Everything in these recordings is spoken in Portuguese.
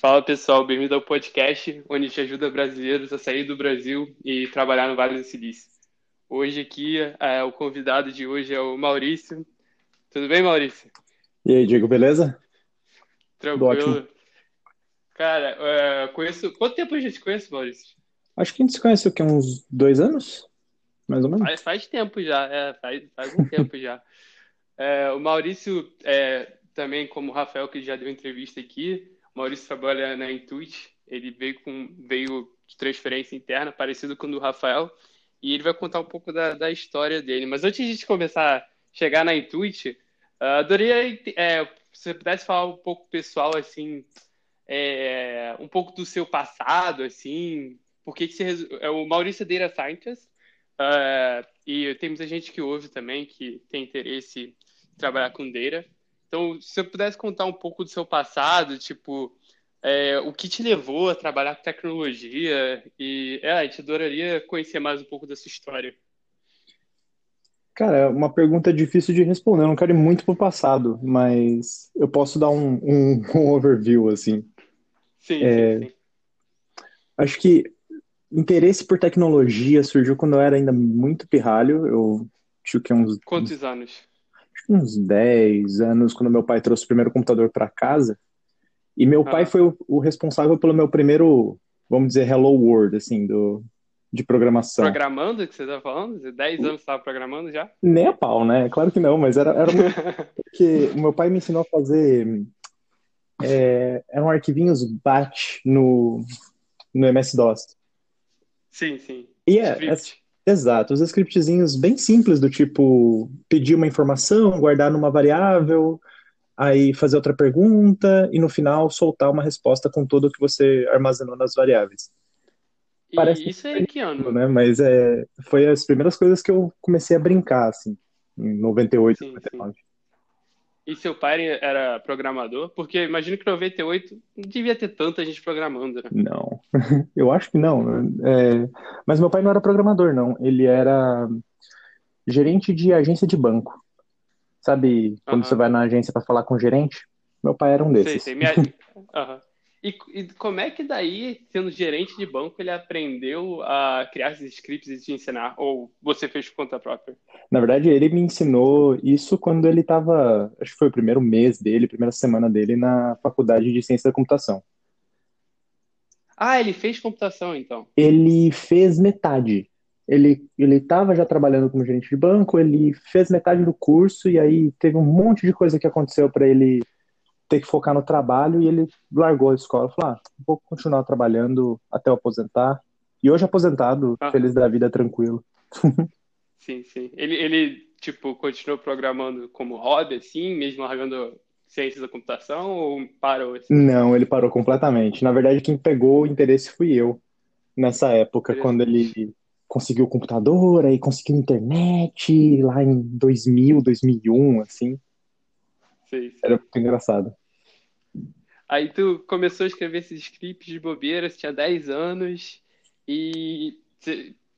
Fala pessoal, bem-vindo ao podcast onde gente ajuda brasileiros a sair do Brasil e trabalhar no Vale do Silício. Hoje aqui, é, o convidado de hoje é o Maurício. Tudo bem, Maurício? E aí, Diego, beleza? Tranquilo. Cara, é, conheço. Quanto tempo a gente conhece, Maurício? Acho que a gente se conhece o quê? Uns dois anos? Mais ou menos? Faz, faz tempo já, é, faz, faz um tempo já. É, o Maurício, é, também como o Rafael, que já deu entrevista aqui, Maurício trabalha na Intuit, ele veio com veio de transferência interna, parecido com o do Rafael, e ele vai contar um pouco da, da história dele. Mas antes de a gente começar a chegar na Intuit, uh, adoraria é, se você pudesse falar um pouco pessoal, assim, é, um pouco do seu passado, assim, por que, que você... É, o Maurício Data Scientist, uh, e tem muita gente que ouve também, que tem interesse em trabalhar com Data. Então, se você pudesse contar um pouco do seu passado, tipo, é, o que te levou a trabalhar com tecnologia, e é, a gente adoraria conhecer mais um pouco dessa história. Cara, é uma pergunta difícil de responder. Eu não quero ir muito pro passado, mas eu posso dar um, um, um overview, assim. Sim, é, sim, sim. Acho que interesse por tecnologia surgiu quando eu era ainda muito pirralho. Eu acho que uns. Quantos anos? Uns 10 anos, quando meu pai trouxe o primeiro computador para casa. E meu pai foi o, o, responsável pelo meu primeiro, vamos dizer, Hello World, assim, do, de programação. Programando que você tá falando? 10 anos você estava programando já? Nem a pau, né? Claro que não, mas era, era muito... porque o meu pai me ensinou a fazer é, eram arquivinhos batch no, no MS-DOS. Sim, sim. E é, exato, os scriptzinhos bem simples do tipo pedir uma informação, guardar numa variável, aí fazer outra pergunta e no final soltar uma resposta com tudo que você armazenou nas variáveis. Parece isso é que ano? Né? Mas é, foi as primeiras coisas que eu comecei a brincar, assim, em 98, sim, 99. Sim. E seu pai era programador? Porque imagino que em 98 não devia ter tanta gente programando, né? Não, eu acho que não. É... Mas meu pai não era programador, não. Ele era gerente de agência de banco. Sabe quando você vai na agência para falar com o gerente? Meu pai era um desses. Sei, sei. Minha... uhum. E, e, como é que daí, sendo gerente de banco, ele aprendeu a criar esses scripts e te ensinar? Ou você fez por conta própria? Na verdade, ele me ensinou isso quando ele estava, acho que foi o primeiro mês dele, primeira semana dele na faculdade de ciência da computação. Ah, ele fez computação, então? Ele fez metade. Ele ele estava já trabalhando como gerente de banco, ele fez metade do curso e aí teve um monte de coisa que aconteceu para ele ter que focar no trabalho e ele largou a escola. Falou, ah, vou continuar trabalhando até eu aposentar. E hoje aposentado, ah. feliz da vida, tranquilo. sim, sim. Ele, ele, tipo, continuou programando como hobby, assim, mesmo largando ciências da computação ou parou? Assim? Não, ele parou completamente. Na verdade, quem pegou o interesse fui eu, nessa época, quando ele conseguiu o computador, aí conseguiu internet, lá em 2000, 2001, assim. Sim, sim. Era muito engraçado. Aí tu começou a escrever esses scripts de bobeira, você tinha 10 anos, e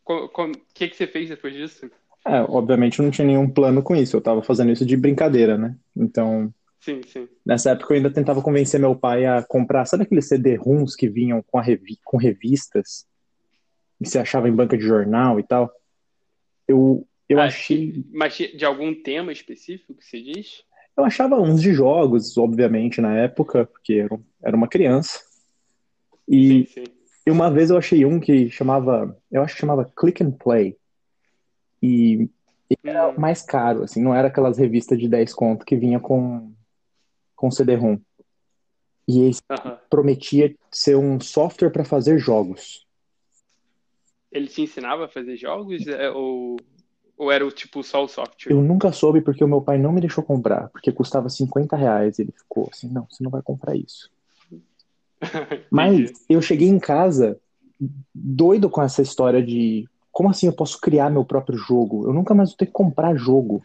o que, que você fez depois disso? É, obviamente eu não tinha nenhum plano com isso, eu tava fazendo isso de brincadeira, né? Então, sim, sim. nessa época eu ainda tentava convencer meu pai a comprar, sabe aqueles CD-ROMs que vinham com, revi com revistas? E você achava em banca de jornal e tal? Eu, eu ah, achei... Mas de algum tema específico que você diz? Eu achava uns de jogos, obviamente, na época, porque era uma criança. E, sim, sim. e uma vez eu achei um que chamava, eu acho que chamava Click and Play. E, era hum. mais caro, assim, não era aquelas revistas de 10 conto que vinha com, com CD-ROM. E ele uh -huh. prometia ser um software para fazer jogos. Ele te ensinava a fazer jogos? É, ou ou era o tipo só o software? Eu nunca soube porque o meu pai não me deixou comprar, porque custava 50 reais. Ele ficou assim, não, você não vai comprar isso. Mas eu cheguei em casa doido com essa história de como assim eu posso criar meu próprio jogo? Eu nunca mais vou ter que comprar jogo.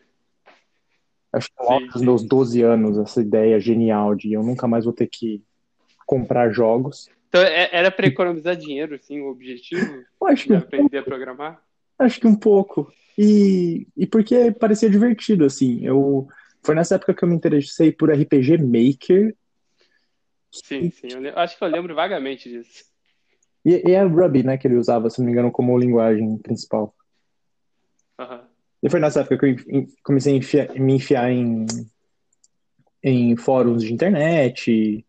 Acho que nos meus 12 anos, essa ideia genial de eu nunca mais vou ter que comprar jogos. Então é, era para economizar dinheiro, assim, o objetivo? Eu acho que aprender a programar? Acho que um pouco. E, e porque parecia divertido, assim. Eu, foi nessa época que eu me interessei por RPG Maker, Sim, sim. Eu acho que eu lembro vagamente disso. E, e é Ruby, né, que ele usava, se não me engano, como linguagem principal. Uhum. E foi nessa época que eu comecei a enfiar, me enfiar em, em fóruns de internet.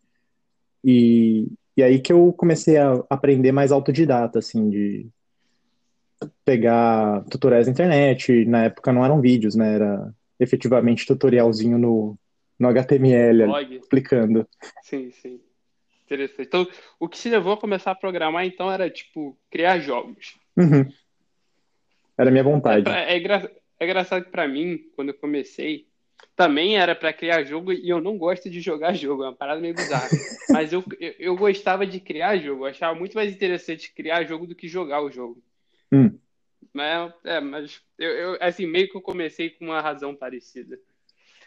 E, e aí que eu comecei a aprender mais autodidata, assim, de pegar tutoriais na internet. Na época não eram vídeos, né? Era efetivamente tutorialzinho no, no HTML, Blog. explicando. Sim, sim. Interessante. Então, o que se levou a começar a programar, então, era, tipo, criar jogos. Uhum. Era minha vontade. É, é, é engraçado que pra mim, quando eu comecei, também era para criar jogo e eu não gosto de jogar jogo, é uma parada meio bizarra. Mas eu, eu, eu, gostava de criar jogo, eu achava muito mais interessante criar jogo do que jogar o jogo. Hum. Mas, é, mas eu, eu, assim, meio que eu comecei com uma razão parecida.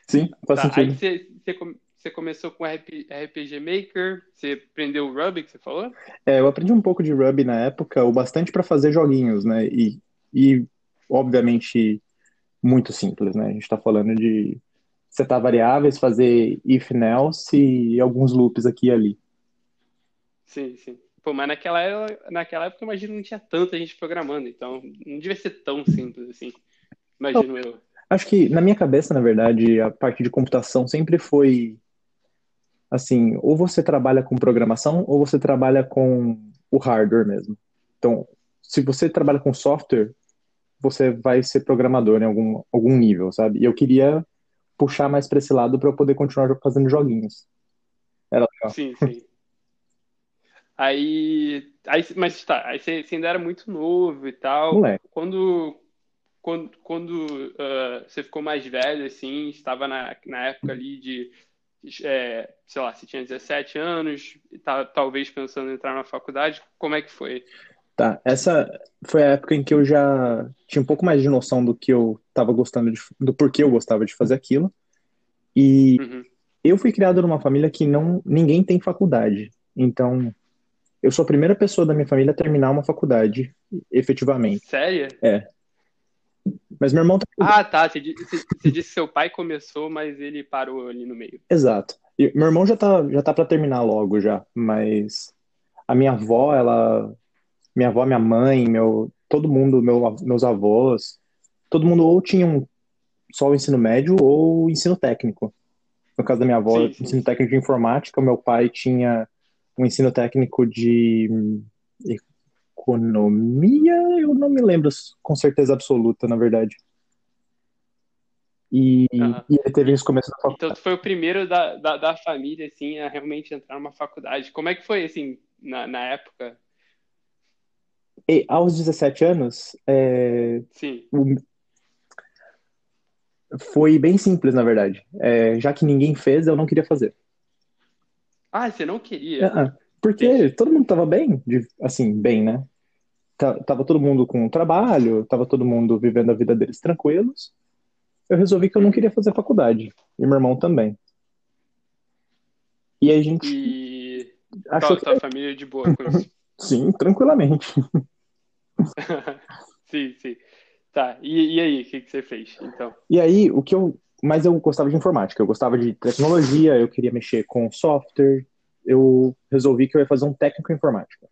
Sim, faz tá, sentido. Aí você, você, começou com RPG Maker, você aprendeu o Ruby, que você falou? É, eu aprendi um pouco de Ruby na época, o bastante para fazer joguinhos, né? E, e, obviamente, muito simples, né? A gente está falando de setar variáveis, fazer if, else e alguns loops aqui e ali. Sim, sim. Pô, mas naquela, naquela época, imagino, não tinha tanta gente programando, então não devia ser tão simples assim. Imagino eu. Acho que, na minha cabeça, na verdade, a parte de computação sempre foi assim, ou você trabalha com programação ou você trabalha com o hardware mesmo. Então, se você trabalha com software, você vai ser programador em algum, algum nível, sabe? E eu queria puxar mais para esse lado para eu poder continuar fazendo joguinhos. Era legal. Sim, sim. Aí, aí mas tá, aí você, você ainda era muito novo e tal. Moleque. Quando, quando, quando uh, você ficou mais velho, assim, estava na, na época ali de, é, sei lá, você tinha 17 anos, e tá, talvez pensando em entrar na faculdade, como é que foi? Tá, essa foi a época em que eu já tinha um pouco mais de noção do que eu estava gostando de, do porquê eu gostava de fazer aquilo. E Uhum. eu fui criado numa família que não ninguém tem faculdade. Então, eu sou a primeira pessoa da minha família a terminar uma faculdade, efetivamente. Sério? Mas meu irmão tá... Ah, tá. Você, di- você- você disse que seu pai começou, mas ele parou ali no meio. Exato. E meu irmão já tá já tá para terminar logo já, mas a minha avó, ela minha avó, minha mãe, meu todo mundo, meu, meus avós, todo mundo ou tinha um, só o ensino médio ou ensino técnico. No caso da minha avó, Sim, sim, ensino técnico de informática, o meu pai tinha um ensino técnico de economia, eu não me lembro com certeza absoluta, na verdade. E, e ele teve isso começo da faculdade. Então, tu foi o primeiro da, da, da família, assim, a realmente entrar numa faculdade. Como é que foi, assim, na, na época? E aos 17 anos, é, Sim. o- foi bem simples, na verdade. É, já que ninguém fez, eu não queria fazer. Ah, você não queria? Ah, Porque todo mundo tava bem, assim, bem, né? Ta- Tava todo mundo com trabalho, tava todo mundo vivendo a vida deles tranquilos. Eu resolvi que eu não queria fazer faculdade. E meu irmão também. E a gente E achou que tua família de boa com isso? sim, tranquilamente. Sim, sim. Tá, e, e aí, o que, que você fez, então? E aí, o que eu. Mas eu gostava de informática, eu gostava de tecnologia, eu queria mexer com software. Eu resolvi que eu ia fazer um técnico em informática.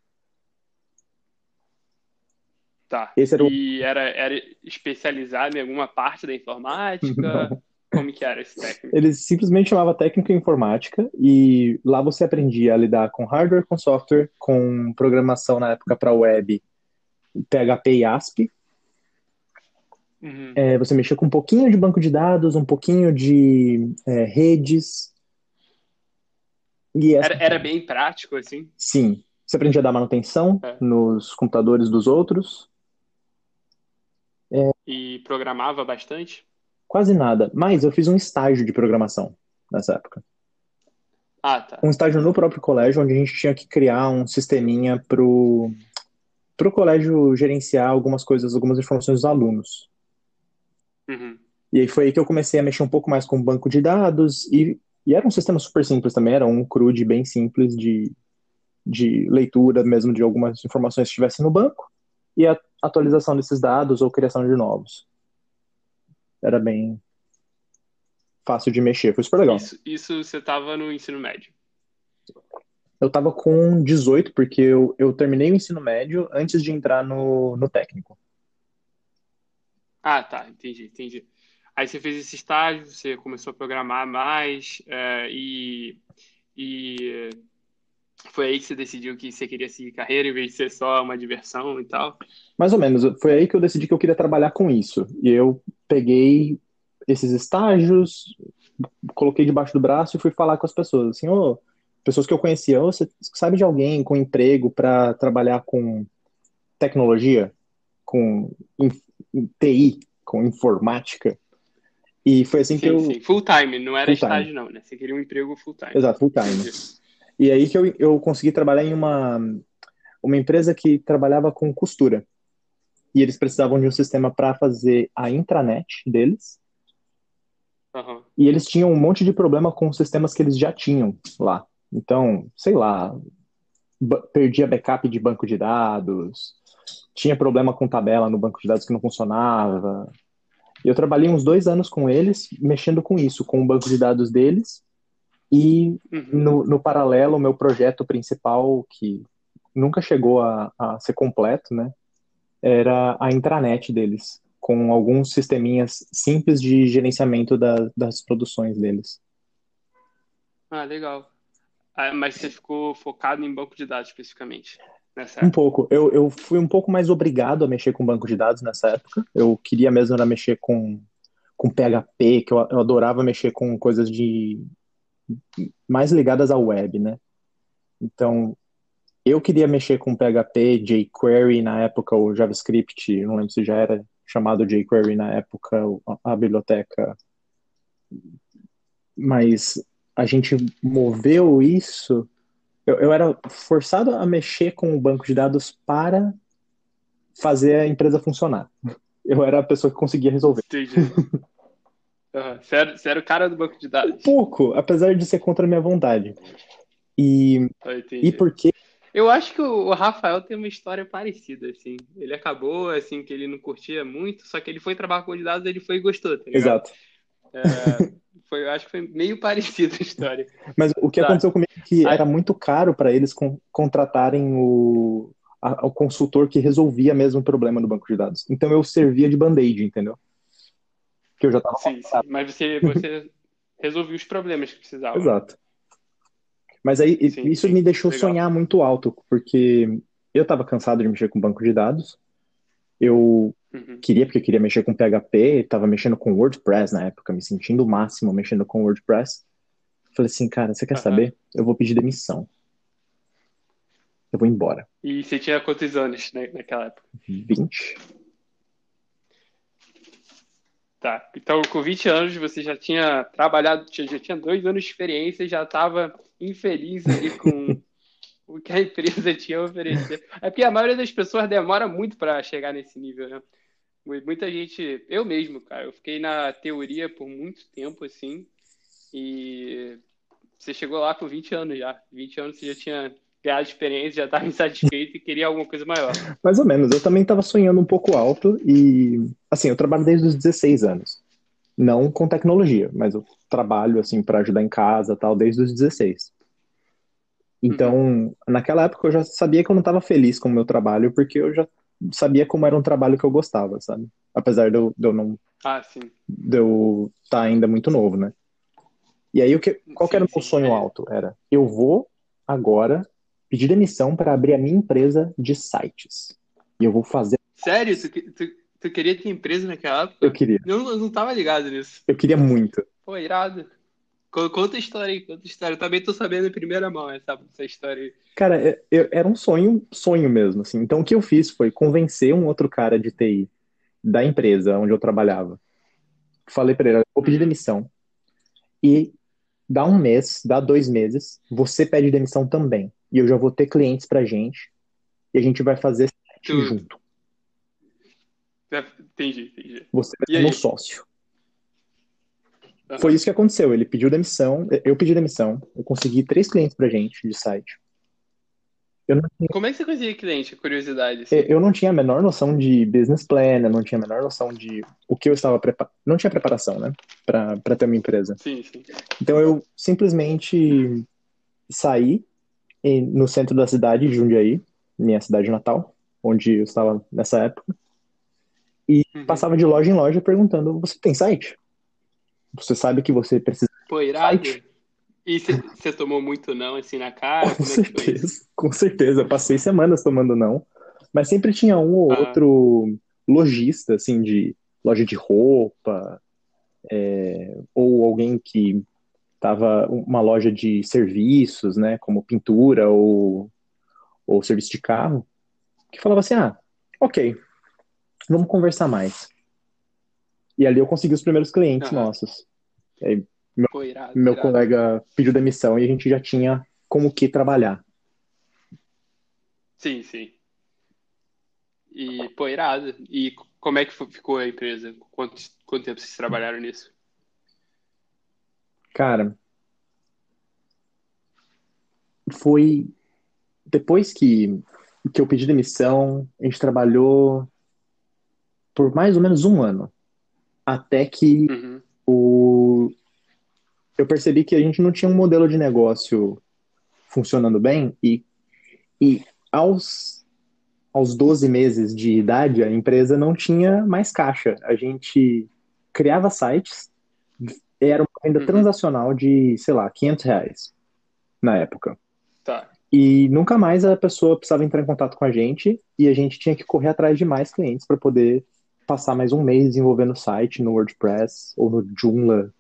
Tá. Era o- E era, era especializado em alguma parte da informática? Não. Como que era esse técnico? Eles simplesmente chamava técnico em informática e lá você aprendia a lidar com hardware, com software, com programação na época para web, PHP e ASP. Uhum. É, você mexia com um pouquinho de banco de dados, um pouquinho de é, redes. Essa, Era, era bem prático, assim? sim, você aprendia a dar manutenção É. nos computadores dos outros. E programava bastante? Quase nada. Mas eu fiz um estágio de programação nessa época. Ah, tá. Um estágio no próprio colégio, onde a gente tinha que criar um sisteminha pro, pro colégio gerenciar algumas coisas, algumas informações dos alunos. Uhum. E aí foi aí que eu comecei a mexer um pouco mais com o banco de dados e, e era um sistema super simples também, era um CRUD bem simples de, de leitura mesmo de algumas informações que estivessem no banco e a atualização desses dados ou criação de novos. Era bem fácil de mexer, foi super legal. Isso, isso você estava no ensino médio. Eu tava com 18, porque eu, eu terminei o ensino médio antes de entrar no, no técnico. Ah, tá, entendi, entendi. Aí você fez esse estágio, você começou a programar mais, é, e, e foi aí que você decidiu que você queria seguir carreira em vez de ser só uma diversão e tal? Mais ou menos. Foi aí que eu decidi que eu queria trabalhar com isso. E eu peguei esses estágios, coloquei debaixo do braço e fui falar com as pessoas. Assim, oh, pessoas que eu conhecia, oh, você sabe de alguém com emprego para trabalhar com tecnologia, com TI, com informática? E foi assim sim, que eu. Sim, full time, não era estágio, não, né? Você queria um emprego full time. Exato, full time. E aí que eu, eu consegui trabalhar em uma, uma empresa que trabalhava com costura. E eles precisavam de um sistema para fazer a intranet deles. Uhum. E eles tinham um monte de problema com os sistemas que eles já tinham lá. Então, sei lá, perdia backup de banco de dados, tinha problema com tabela no banco de dados que não funcionava. E eu trabalhei uns dois anos com eles, mexendo com isso, com o banco de dados deles e uhum. no, no, paralelo, o meu projeto principal, que nunca chegou a, a, ser completo, né, era a intranet deles, com alguns sisteminhas simples de gerenciamento da, das produções deles. Ah, legal. Ah, mas você ficou focado em banco de dados especificamente? Nessa um pouco. Eu, eu fui um pouco mais obrigado a mexer com banco de dados nessa época. Eu queria mesmo era mexer com, com PHP, que eu, eu adorava mexer com coisas de mais ligadas à web, né? Então, eu queria mexer com PHP, jQuery na época, o JavaScript, não lembro se já era chamado jQuery na época, a biblioteca. Mas a gente moveu isso. Eu, eu era forçado a mexer com o banco de dados para fazer a empresa funcionar. Eu era a pessoa que conseguia resolver. Entendi. Uhum. Você, era, você era o cara do banco de dados? Um pouco, apesar de ser contra a minha vontade. E, e porque. Eu acho que o Rafael tem uma história parecida, assim. Ele acabou, assim, que ele não curtia muito, só que ele foi trabalhar com de dados, ele foi e gostou, tá? Exato. É, foi, eu acho que foi meio parecida a história. Mas o que tá. aconteceu comigo é que Aí... era muito caro para eles con contratarem o, a, o consultor que resolvia mesmo o problema do banco de dados. Então eu servia de band-aid, entendeu? que eu já estava sim, sim, mas você, você resolveu os problemas que precisava. Exato. Mas aí sim, isso sim, me deixou legal. sonhar muito alto, porque eu estava cansado de mexer com banco de dados. Eu uhum. queria, porque eu queria mexer com PHP, estava mexendo com WordPress na época, me sentindo o máximo mexendo com WordPress. Falei assim, cara, você quer uhum. saber? Eu vou pedir demissão. Eu vou embora. E você tinha quantos anos né, naquela época? 20. Tá. Então, com 20 anos, você já tinha trabalhado, já tinha dois anos de experiência e já estava infeliz ali com o que a empresa tinha a oferecer. É porque a maioria das pessoas demora muito para chegar nesse nível, né? Muita gente, eu mesmo, cara, eu fiquei na teoria por muito tempo, assim, e você chegou lá com 20 anos já. 20 anos você já tinha ganhado experiência, já estava insatisfeito e queria alguma coisa maior. Mais ou menos. Eu também estava sonhando um pouco alto e, assim, eu trabalho desde os 16 anos. Não com tecnologia, mas eu trabalho, assim, para ajudar em casa tal, desde os 16. Então, uhum. naquela época eu já sabia que eu não estava feliz com o meu trabalho, porque eu já sabia como era um trabalho que eu gostava, sabe? Apesar de eu, de eu não. Ah, sim. De eu estar tá ainda muito novo, né? E aí, o que, qual sim, era o meu sonho é. alto? Era, eu vou agora pedi demissão para abrir a minha empresa de sites. E eu vou fazer. Sério? Tu, tu, tu queria ter empresa naquela época? Eu queria. Eu não, eu não tava ligado nisso. Eu queria muito. Pô, irado. Conta a história aí, conta a história. Eu também tô sabendo em primeira mão essa, essa história aí. Cara, eu, era um sonho, sonho mesmo, assim. Então o que eu fiz foi convencer um outro cara de TI da empresa onde eu trabalhava. Falei para ele, vou pedir demissão. E dá um mês, dá dois meses, você pede demissão também e eu já vou ter clientes pra gente e a gente vai fazer junto. Entendi, entendi. Você vai ser meu sócio. Uhum. Foi isso que aconteceu. Ele pediu demissão, eu pedi demissão, eu consegui três clientes pra gente de site. Tinha... Como é que você conseguia cliente? Curiosidade. Assim. Eu não tinha a menor noção de business plan, eu não tinha a menor noção de o que eu estava preparando. Não tinha preparação, né? Para ter uma empresa. Sim, sim. Então eu simplesmente saí no centro da cidade de Jundiaí, minha cidade natal, onde eu estava nessa época. E Uhum. passava de loja em loja perguntando: Você tem site? Você sabe que você precisa. Pô, irado. Site. E você tomou muito não, assim, na cara? Com é certeza, com certeza. Eu passei semanas tomando não. Mas sempre tinha um ou Ah. outro lojista, assim, de loja de roupa, é, ou alguém que tava uma loja de serviços, né, como pintura ou, ou serviço de carro, que falava assim, ah, ok, vamos conversar mais. E ali eu consegui os primeiros clientes Aham. nossos. Aí, Pô, irado, meu irado. colega pediu demissão e a gente já tinha como que trabalhar. Sim, sim. E, pô, irado. E como é que ficou a empresa? Quanto, quanto tempo vocês trabalharam nisso? Cara, foi depois que, que eu pedi demissão, a gente trabalhou por mais ou menos um ano. Até que Uhum. o... eu percebi que a gente não tinha um modelo de negócio funcionando bem e, e aos, aos 12 meses de idade a empresa não tinha mais caixa. A gente criava sites, era uma venda Uhum. transacional de, sei lá, 500 reais na época. Tá. E nunca mais a pessoa precisava entrar em contato com a gente e a gente tinha que correr atrás de mais clientes para poder passar mais um mês desenvolvendo o site no WordPress ou no Joomla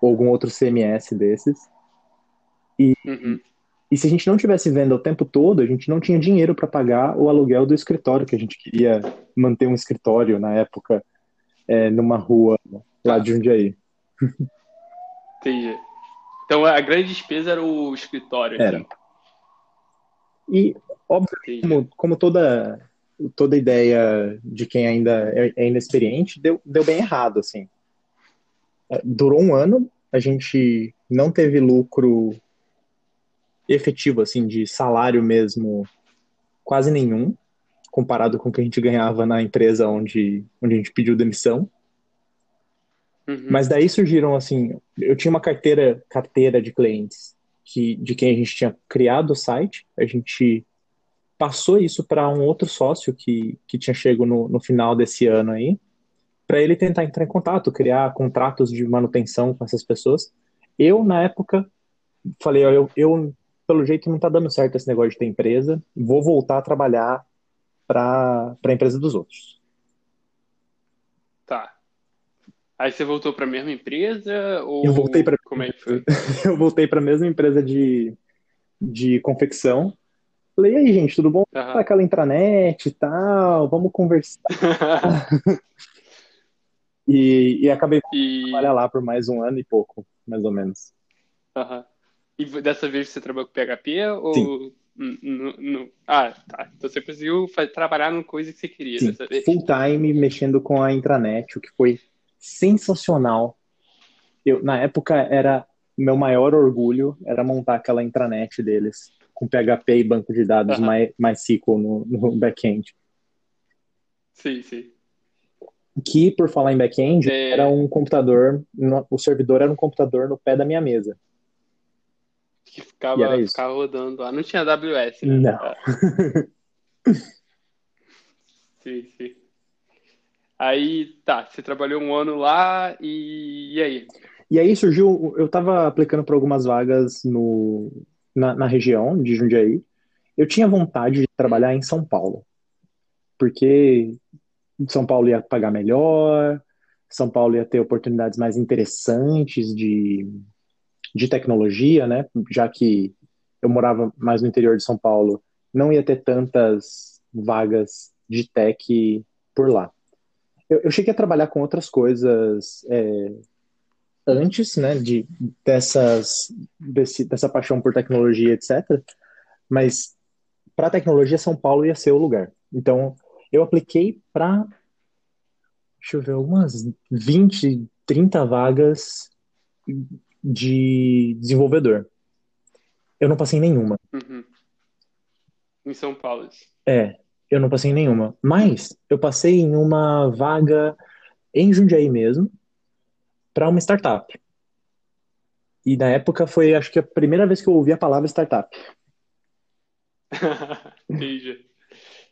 ou algum outro CMS desses. Uhum. E se a gente não tivesse venda o tempo todo, a gente não tinha dinheiro para pagar o aluguel do escritório, que a gente queria manter um escritório na época é, numa rua lá de Jundiaí. Entendi. Então a grande despesa era o escritório. Era. assim. E, óbvio, como, como toda, toda ideia de quem ainda é, é inexperiente, deu, deu bem errado, assim. É, Durou um ano, a gente não teve lucro efetivo, assim, de salário mesmo, quase nenhum, comparado com o que a gente ganhava na empresa onde, onde a gente pediu demissão. Uhum. Mas daí surgiram, assim, eu tinha uma carteira, carteira de clientes que, de quem a gente tinha criado o site, a gente passou isso para um outro sócio que, que tinha chego no, no final desse ano aí, para ele tentar entrar em contato, criar contratos de manutenção com essas pessoas. Eu, na época, falei, ó, eu, eu pelo jeito não tá dando certo esse negócio de ter empresa, vou voltar a trabalhar para a empresa dos outros. Tá. Aí você voltou para a mesma empresa ou Eu voltei pra- como é que foi? eu voltei para a mesma empresa de, de confecção. Falei, e aí, gente, tudo bom? Tá aquela intranet e tal, vamos conversar. E, e acabei E, trabalhar lá por mais um ano e pouco, mais ou menos. aham. E dessa vez você trabalhou com PHP ou Sim. N- n- n- Ah, tá. Então você conseguiu trabalhar numa coisa que você queria Sim, dessa vez. full time mexendo com a intranet, o que foi sensacional. Eu, na época, era meu maior orgulho era montar aquela intranet deles, com PHP e banco de dados. My- MySQL no, no back-end. Sim, sim. Que, por falar em back-end, É. era um computador, o servidor era um computador no pé da minha mesa. Que ficava, ficava rodando lá. Não tinha AWS, né? Não. Ah, sim, sim. Aí, tá, você trabalhou um ano lá e, e aí? E aí surgiu, eu estava aplicando para algumas vagas no, na, na região de Jundiaí. Eu tinha vontade de trabalhar em São Paulo, porque São Paulo ia pagar melhor, São Paulo ia ter oportunidades mais interessantes de, de tecnologia, né? Já que eu morava mais no interior de São Paulo, não ia ter tantas vagas de tech por lá. Eu, eu cheguei a trabalhar com outras coisas é, antes, né, de, dessas, desse, dessa paixão por tecnologia, etc. Mas para tecnologia, São Paulo ia ser o lugar. Então, eu apliquei para, deixa eu ver, umas 20, 30 vagas de desenvolvedor. Eu não passei em nenhuma. Uhum. Em São Paulo. É, eu não passei em nenhuma. Mas eu passei em uma vaga em Jundiaí mesmo, para uma startup. E na época foi, acho que a primeira vez que eu ouvi a palavra startup. Entendi.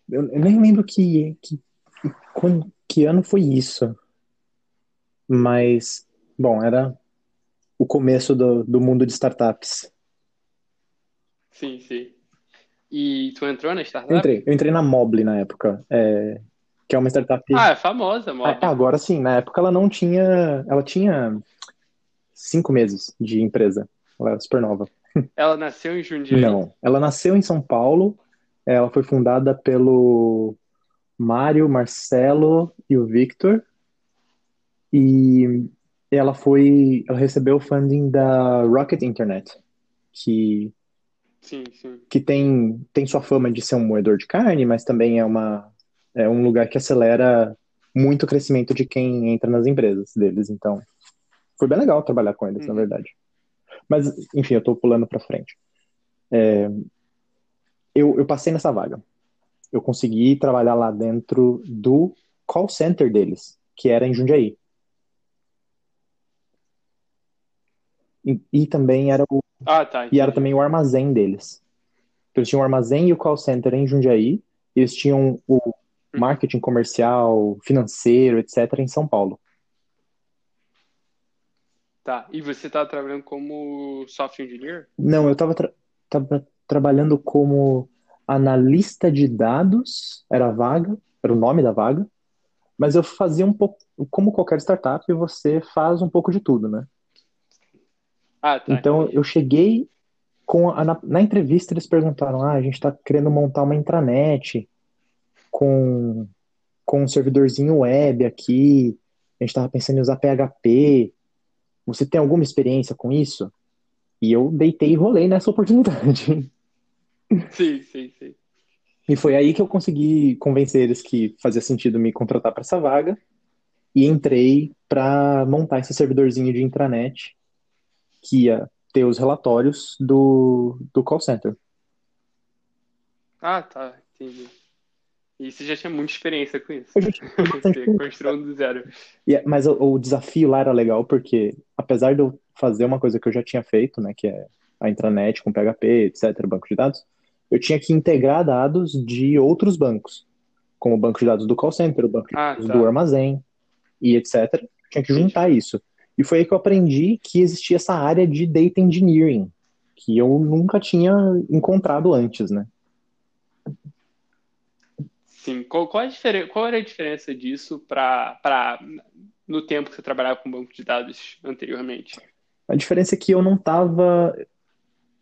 Eu, eu nem lembro que, que, quando, que ano foi isso. Mas, bom, era o começo do, do mundo de startups. Sim, sim. E tu entrou na startup? Eu entrei, eu entrei na Mobly na época, é, que é uma startup. Ah, é famosa, Mobly. Ah, agora sim, na época ela não tinha. Ela tinha cinco meses de empresa. Ela era super nova. Ela nasceu em Jundiaí? Não, ela nasceu em São Paulo. Ela foi fundada pelo Mário, Marcelo e o Victor. E ela foi, ela recebeu o funding da Rocket Internet, que Sim, sim. que tem, tem sua fama de ser um moedor de carne, mas também é uma é um lugar que acelera muito o crescimento de quem entra nas empresas deles. Então, foi bem legal trabalhar com eles, na Uhum. verdade. Mas, enfim, eu tô pulando para frente. É, eu, eu passei nessa vaga. Eu consegui trabalhar lá dentro do call center deles, que era em Jundiaí. E, e também era o, Ah, tá. e era entendi. também o armazém deles. Então, Eles tinham o armazém e o call center em Jundiaí. Eles tinham o marketing comercial, financeiro, etc., em São Paulo. Tá. E você tá trabalhando como software engineer? Não, eu estava trabalhando como analista de dados, era a vaga, era o nome da vaga, mas eu fazia um pouco, como qualquer startup, você faz um pouco de tudo, né? Ah, tá. Então eu cheguei com a- na, na entrevista eles perguntaram: "Ah, a gente está querendo montar uma intranet com com um servidorzinho web aqui. A gente estava pensando em usar PHP. Você tem alguma experiência com isso?" E eu deitei e rolei nessa oportunidade. Sim, sim, sim. E foi aí que eu consegui convencer eles que fazia sentido me contratar para essa vaga e entrei para montar esse servidorzinho de intranet que ia ter os relatórios do, do call center. Ah, tá. Entendi. E você já tinha muita experiência com isso. Você construiu do zero. É- mas o, o desafio lá era legal porque, apesar de eu fazer uma coisa que eu já tinha feito, né, que é a intranet com PHP, etc., banco de dados, eu tinha que integrar dados de outros bancos, como o banco de dados do call center, o banco de Ah, dados tá. do armazém e etc. Eu tinha que juntar isso. E foi aí que eu aprendi que existia essa área de data engineering, que eu nunca tinha encontrado antes, né? Sim. Qual, qual, é a qual era a diferença disso para no tempo que você trabalhava com banco de dados anteriormente? A diferença é que eu não estava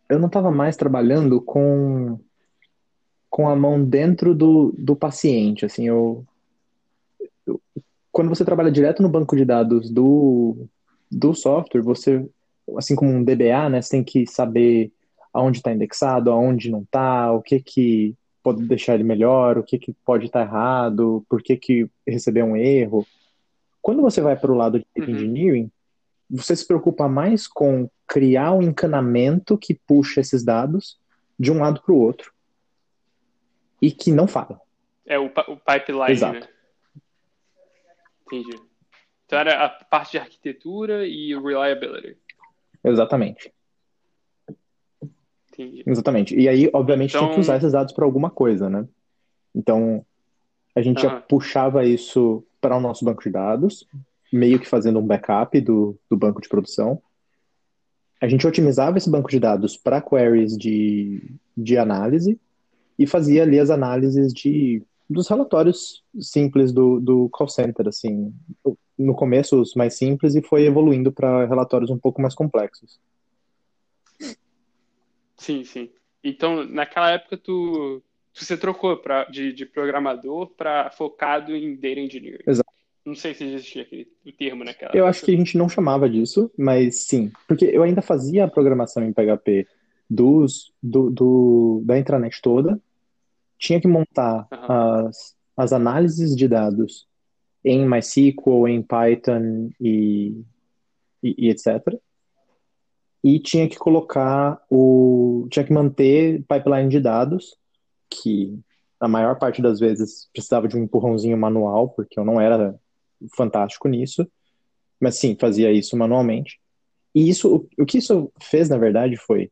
eu não estava mais trabalhando com com a mão dentro do, do paciente, assim, eu, eu- quando você trabalha direto no banco de dados do, do software, você, assim como um DBA, né, você tem que saber aonde está indexado, aonde não está, o que que pode deixar ele melhor, o que que pode estar errado, por que que recebeu um erro. Quando você vai para o lado de Uhum. engineering, você se preocupa mais com criar um encanamento que puxa esses dados de um lado para o outro e que não falha. É o, o pipeline, Exato. né? Entendi. Então era a parte de arquitetura e reliability. Exatamente. Entendi. Exatamente. E aí, obviamente, Então- tem que usar esses dados para alguma coisa, né? Então, a gente já Aham. puxava isso para o nosso banco de dados, meio que fazendo um backup do, do banco de produção. A gente otimizava esse banco de dados para queries de, de análise e fazia ali as análises de, dos relatórios simples do, do call center, assim. No começo, os mais simples, e foi evoluindo para relatórios um pouco mais complexos. Sim, sim. Então, naquela época, tu, tu você trocou pra, de, de programador para focado em data engineering. Exato. Não sei se existia aquele o termo naquela Eu época. acho que a gente não chamava disso, mas sim. Porque eu ainda fazia a programação em PHP dos, do, do- da intranet toda. Tinha que montar Aham. as, as análises de dados em MySQL, em Python e, e, e etc. E tinha que colocar o. Tinha que manter pipeline de dados, que a maior parte das vezes precisava de um empurrãozinho manual, porque eu não era fantástico nisso. Mas sim, fazia isso manualmente. E isso, o, o que isso fez, na verdade, foi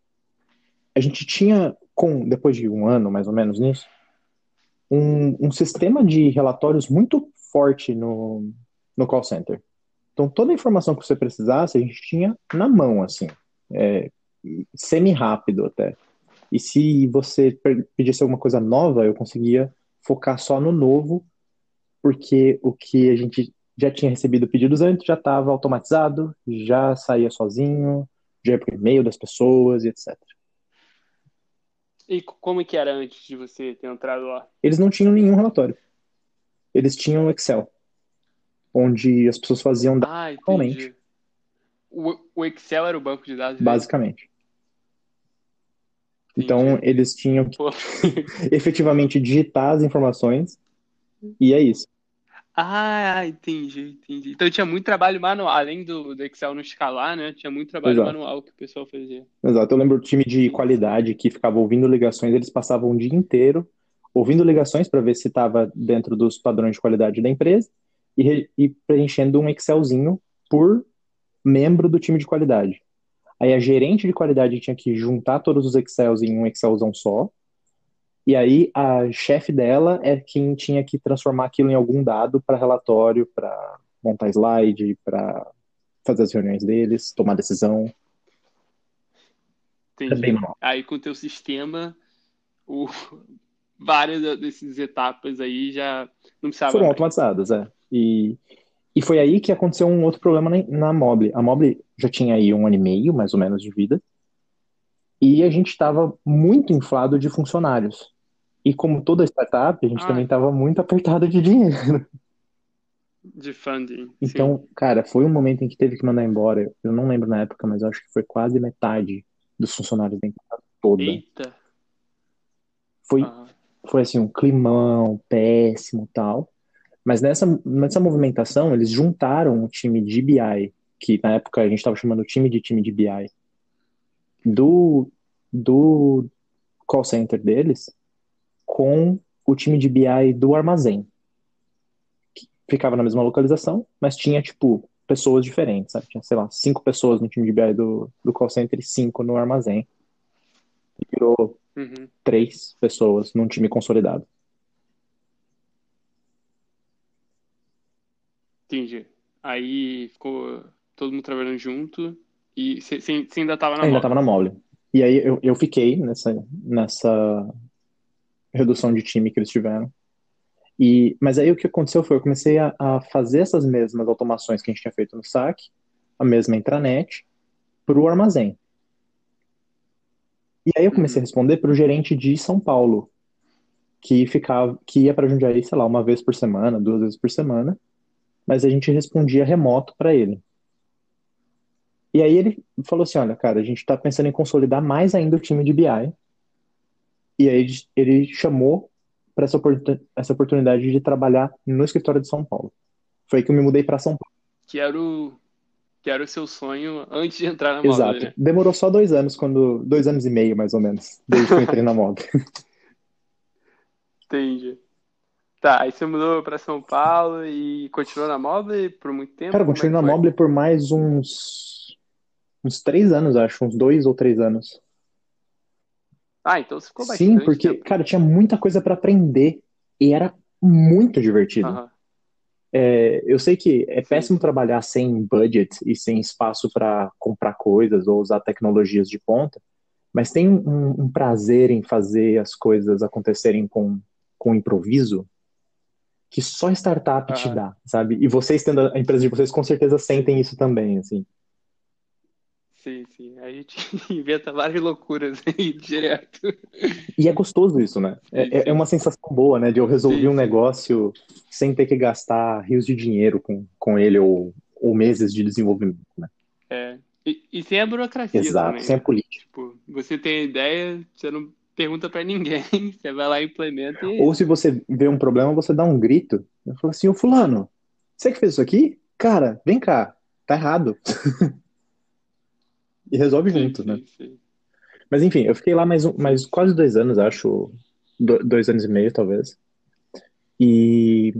a gente tinha com, depois de um ano mais ou menos nisso, um, um sistema de relatórios muito forte no, no call center. Então, toda a informação que você precisasse, a gente tinha na mão, assim, é, semi-rápido até. E se você pedisse alguma coisa nova, eu conseguia focar só no novo, porque o que a gente já tinha recebido pedidos antes já estava automatizado, já saía sozinho, já ia por e-mail das pessoas e etc. E como que era antes de você ter entrado lá? Eles não tinham nenhum relatório. Eles tinham Excel, onde as pessoas faziam ah, entendi. O, o Excel era o banco de dados? Basicamente. Então, eles tinham que efetivamente digitar as informações e é isso. Ah, entendi, entendi. Então tinha muito trabalho manual, além do, do Excel não escalar, né? Tinha muito trabalho Exato. manual que o pessoal fazia. Exato. Eu lembro do time de qualidade que ficava ouvindo ligações, eles passavam o dia inteiro ouvindo ligações para ver se estava dentro dos padrões de qualidade da empresa e, e preenchendo um Excelzinho por membro do time de qualidade. Aí a gerente de qualidade tinha que juntar todos os Excels em um Excelzão só e aí a chefe dela é quem tinha que transformar aquilo em algum dado para relatório, para montar slide, para fazer as reuniões deles, tomar decisão. Entendi. É aí com o teu sistema, o... várias dessas etapas aí já não precisava. Foram mais. automatizadas, é. E, e foi aí que aconteceu um outro problema na, na Mobile. A Mobile já tinha aí um ano e meio, mais ou menos, de vida. E a gente estava muito inflado de funcionários. E como toda startup, a gente ah. também estava muito apertado de dinheiro. De funding. Então, sim. cara, foi um momento em que teve que mandar embora. Eu não lembro na época, mas acho que foi quase metade dos funcionários da empresa toda. Eita! Foi, ah. foi assim, um climão péssimo tal. Mas nessa, nessa movimentação, eles juntaram o time de BI, que na época a gente estava chamando o time de time de BI, do, do call center deles, com o time de BI do armazém. Que ficava na mesma localização, mas tinha, tipo, pessoas diferentes, sabe? Tinha, sei lá, cinco pessoas no time de BI do, do call center e cinco no armazém. E virou uhum. três pessoas num time consolidado. Entendi. Aí ficou todo mundo trabalhando junto e você ainda estava na Ainda estava na mole. E aí eu, eu fiquei nessa, nessa redução de time que eles tiveram. E, mas aí o que aconteceu foi, eu comecei a, a fazer essas mesmas automações que a gente tinha feito no SAC, a mesma intranet, para o armazém. E aí eu comecei a uhum. responder para o gerente de São Paulo, que ficava, que ia para Jundiaí, sei lá, uma vez por semana, duas vezes por semana, mas a gente respondia remoto para ele. E aí ele falou assim, olha, cara, a gente está pensando em consolidar mais ainda o time de BI e aí ele chamou para essa, essa oportunidade de trabalhar no escritório de São Paulo. Foi aí que eu me mudei para São Paulo. Que era o que era o seu sonho antes de entrar na moda. Exato. Né? Demorou só dois anos, quando dois anos e meio mais ou menos, desde que eu entrei na moda. Entendi. Tá, aí você mudou para São Paulo e continuou na Mobile por muito tempo? Cara, eu continuei é na Mobile por mais uns uns três anos, acho, uns dois ou três anos. Ah, então você ficou bastante Sim, porque, tempo. cara, tinha muita coisa para aprender e era muito divertido. Uhum. É, eu sei que é péssimo Sim. trabalhar sem budget e sem espaço para comprar coisas ou usar tecnologias de ponta, mas tem um, um, prazer em fazer as coisas acontecerem com, com improviso que só startup uhum. te dá, sabe? E vocês tendo a empresa de vocês com certeza sentem isso também, assim. Sim, sim. A gente inventa várias loucuras aí direto. E é gostoso isso, né? É, é uma sensação boa, né? De eu resolver sim, um negócio sem ter que gastar rios de dinheiro com, com ele ou, ou meses de desenvolvimento, né? É. E, e sem a burocracia Exato, também. sem a política. Tipo, você tem a ideia, você não pergunta para ninguém, você vai lá e implementa. E... Ou se você vê um problema, você dá um grito. Eu falo assim, ô fulano, você que fez isso aqui? Cara, vem cá, tá errado. e resolve sim, junto, sim, né? Sim. Mas enfim, eu fiquei lá mais, um, mais quase dois anos, acho, dois anos e meio, talvez. E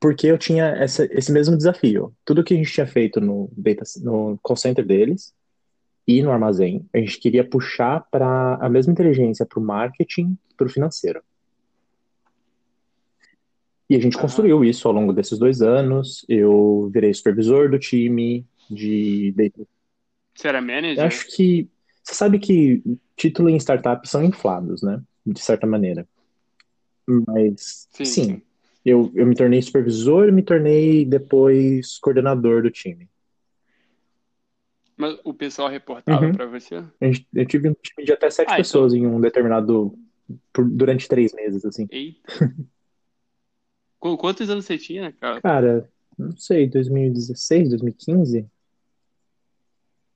porque eu tinha essa, esse mesmo desafio. Tudo que a gente tinha feito no, data, no call center deles, e no armazém. A gente queria puxar para a mesma inteligência para o marketing, para o financeiro. E a gente Aham. construiu isso ao longo desses dois anos. Eu virei supervisor do time de. Você era Eu manager? acho que você sabe que título em startup são inflados, né? De certa maneira. Mas Sim, sim, sim. eu, eu me tornei supervisor e me tornei depois coordenador do time. Mas o pessoal reportava Uhum. pra você? Eu tive um time de até sete Ah, então. pessoas em um determinado. por- durante três meses, assim. Eita. Qu- Quantos anos você tinha, cara? Cara, não sei, 2016, 2015?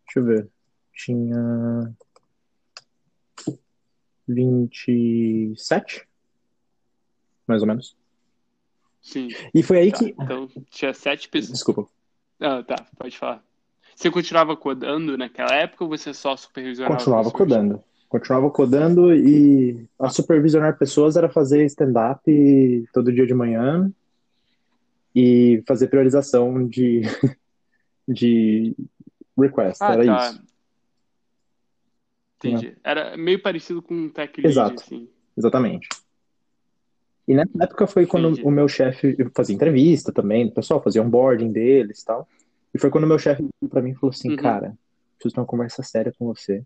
Deixa eu ver. Tinha 27, mais ou menos. Sim. E foi aí Tá. que. Então, tinha sete pessoas. Desculpa. Ah, tá. Pode falar. Você continuava codando naquela época ou você só supervisionava Continuava pessoas? codando. Continuava codando e a supervisionar pessoas era fazer stand-up todo dia de manhã e fazer priorização de, de request. Ah, era tá. isso. Entendi. Era meio parecido com um tech lead, Exato. assim. Exatamente. E nessa época foi quando Entendi. o meu chefe eu fazia entrevista também, o pessoal fazia onboarding deles e tal. E foi quando o meu chefe pra mim e falou assim, Uhum. cara, preciso ter uma conversa séria com você,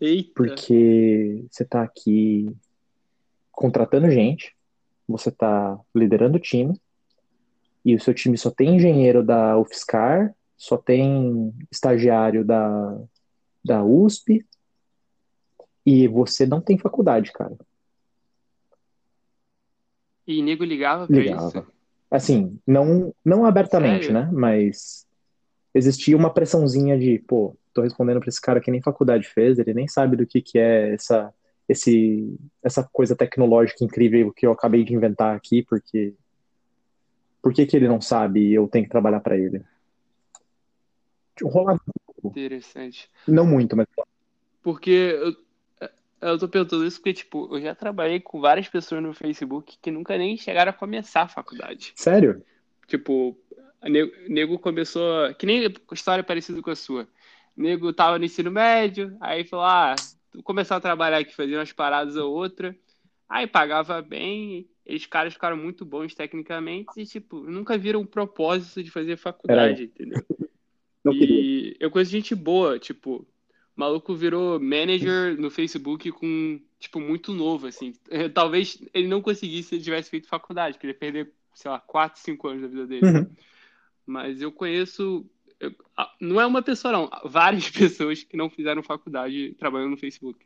Eita. porque você tá aqui contratando gente, você tá liderando o time, e o seu time só tem engenheiro da UFSCar, só tem estagiário da, da USP, e você não tem faculdade, cara. E nego ligava pra Ligava. isso? Assim, não, não abertamente, Sério? né? Mas existia uma pressãozinha de, pô, tô respondendo pra esse cara que nem faculdade fez, ele nem sabe do que que é essa, esse, essa coisa tecnológica incrível que eu acabei de inventar aqui, porque por que que ele não sabe e eu tenho que trabalhar pra ele? Rolava, Interessante. não muito, mas Porque eu, eu tô perguntando isso porque, tipo, eu já trabalhei com várias pessoas no Facebook que nunca nem chegaram a começar a faculdade. sério? Tipo, nego, nego começou. Que nem história parecida com a sua. Nego tava no ensino médio, aí falou: ah, começar a trabalhar aqui, fazer umas paradas ou outra. Aí pagava bem, eles caras ficaram muito bons tecnicamente e, tipo, nunca viram um propósito de fazer faculdade, entendeu? Não queria. E eu conheço gente boa, tipo, o maluco virou manager no Facebook com, tipo, muito novo, assim. Talvez ele não conseguisse se ele tivesse feito faculdade, porque ele ia perder, sei lá, 4, 5 anos da vida dele. Uhum. Mas eu conheço, eu- não é uma pessoa não, várias pessoas que não fizeram faculdade trabalhando no Facebook.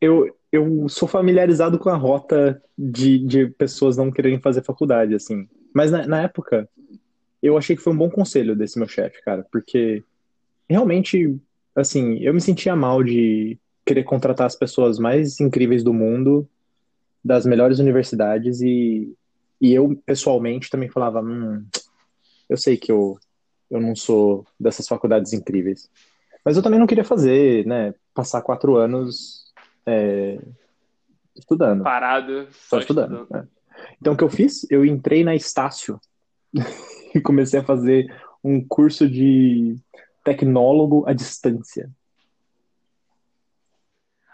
Eu, eu sou familiarizado com a rota de, de pessoas não quererem fazer faculdade, assim. Mas na, na época, eu achei que foi um bom conselho desse meu chefe, cara, porque realmente, assim, eu me sentia mal de querer contratar as pessoas mais incríveis do mundo, das melhores universidades, e, e eu, pessoalmente, também falava, hum, eu sei que eu, eu não sou dessas faculdades incríveis. Mas eu também não queria fazer, né, passar quatro anos é, estudando, Parado, só só estudando. estudando. né? Então, o que eu fiz? Eu entrei na Estácio e comecei a fazer um curso de tecnólogo à distância.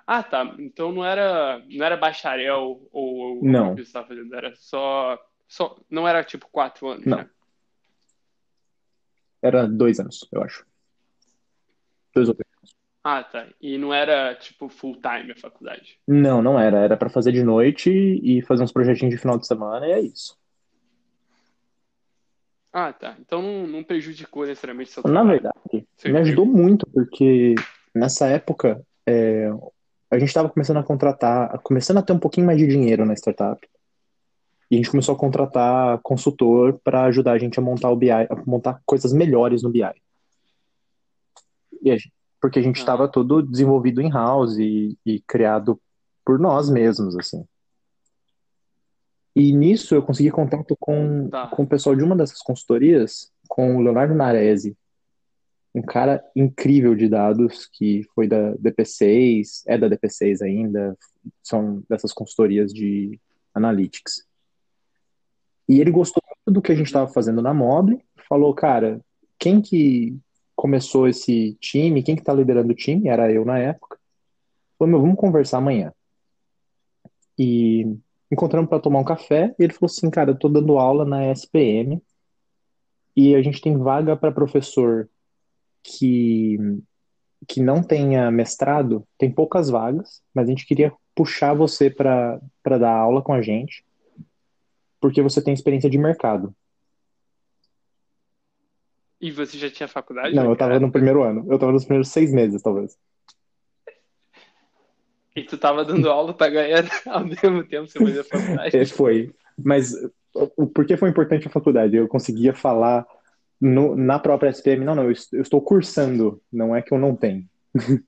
Ah, tá. Então não era, não era bacharel ou, ou Não. o que você estava fazendo, era só, só, não era tipo quatro anos, Não. né? Era dois anos, eu acho. Dois ou três. Ah, tá. E não era tipo full time a faculdade. Não, não era. Era pra fazer de noite e fazer uns projetinhos de final de semana, e é isso. Ah, tá. Então não, não prejudicou necessariamente seu Na trabalho. verdade, Seu me ajudou muito, porque nessa época é, a gente estava começando a contratar, começando a ter um pouquinho mais de dinheiro na startup. E a gente começou a contratar consultor para ajudar a gente a montar o BI, a montar coisas melhores no BI. A gente- porque a gente Ah. estava todo desenvolvido in-house e, e criado por nós mesmos, assim. E nisso eu consegui contato com, Tá. com o pessoal de uma dessas consultorias, com o Leonardo Naresi, um cara incrível de dados que foi da DP6, é da DP6 ainda, são dessas consultorias de analytics. E ele gostou muito do que a gente estava fazendo na Mobile, falou, cara, quem que começou esse time, quem que tá liderando o time? Era eu na época. Falou, meu, vamos conversar amanhã. E encontramos para tomar um café, e ele falou assim, cara, eu tô dando aula na SPM, e a gente tem vaga para professor que que não tenha mestrado, tem poucas vagas, mas a gente queria puxar você para dar aula com a gente, porque você tem experiência de mercado. E você já tinha faculdade? Não, eu estava no primeiro ano. Eu estava nos primeiros seis meses, talvez. E tu estava dando aula para ganhar ao mesmo tempo você fazia faculdade? É, foi. Mas por que foi importante a faculdade? Eu conseguia falar no, na própria SPM, não, não, eu, eu estou cursando, não é que eu não tenho.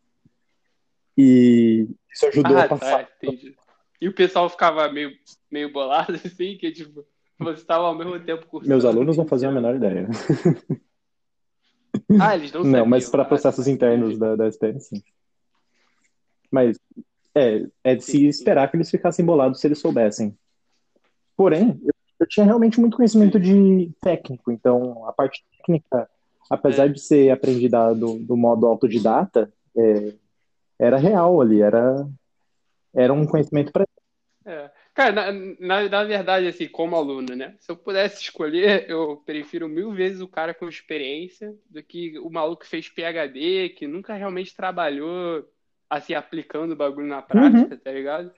e isso ajudou ah, a tá, passar. Tá, entendi. E o pessoal ficava meio, meio bolado, assim, que tipo, você estava ao mesmo tempo cursando. Meus alunos não faziam a menor ideia. Ah, eles não Não, mas para processos internos da, da SPM, sim. Mas é, é de se esperar que eles ficassem bolados se eles soubessem. Porém, eu tinha realmente muito conhecimento de técnico, então a parte técnica, apesar é. de ser aprendida do, do modo autodidata, é, era real ali, era, era um conhecimento para. É. Cara, na, na, na, verdade, assim, como aluno, né? Se eu pudesse escolher, eu prefiro mil vezes o cara com experiência do que o maluco que fez PHD, que nunca realmente trabalhou, assim, aplicando o bagulho na prática, uhum. tá ligado?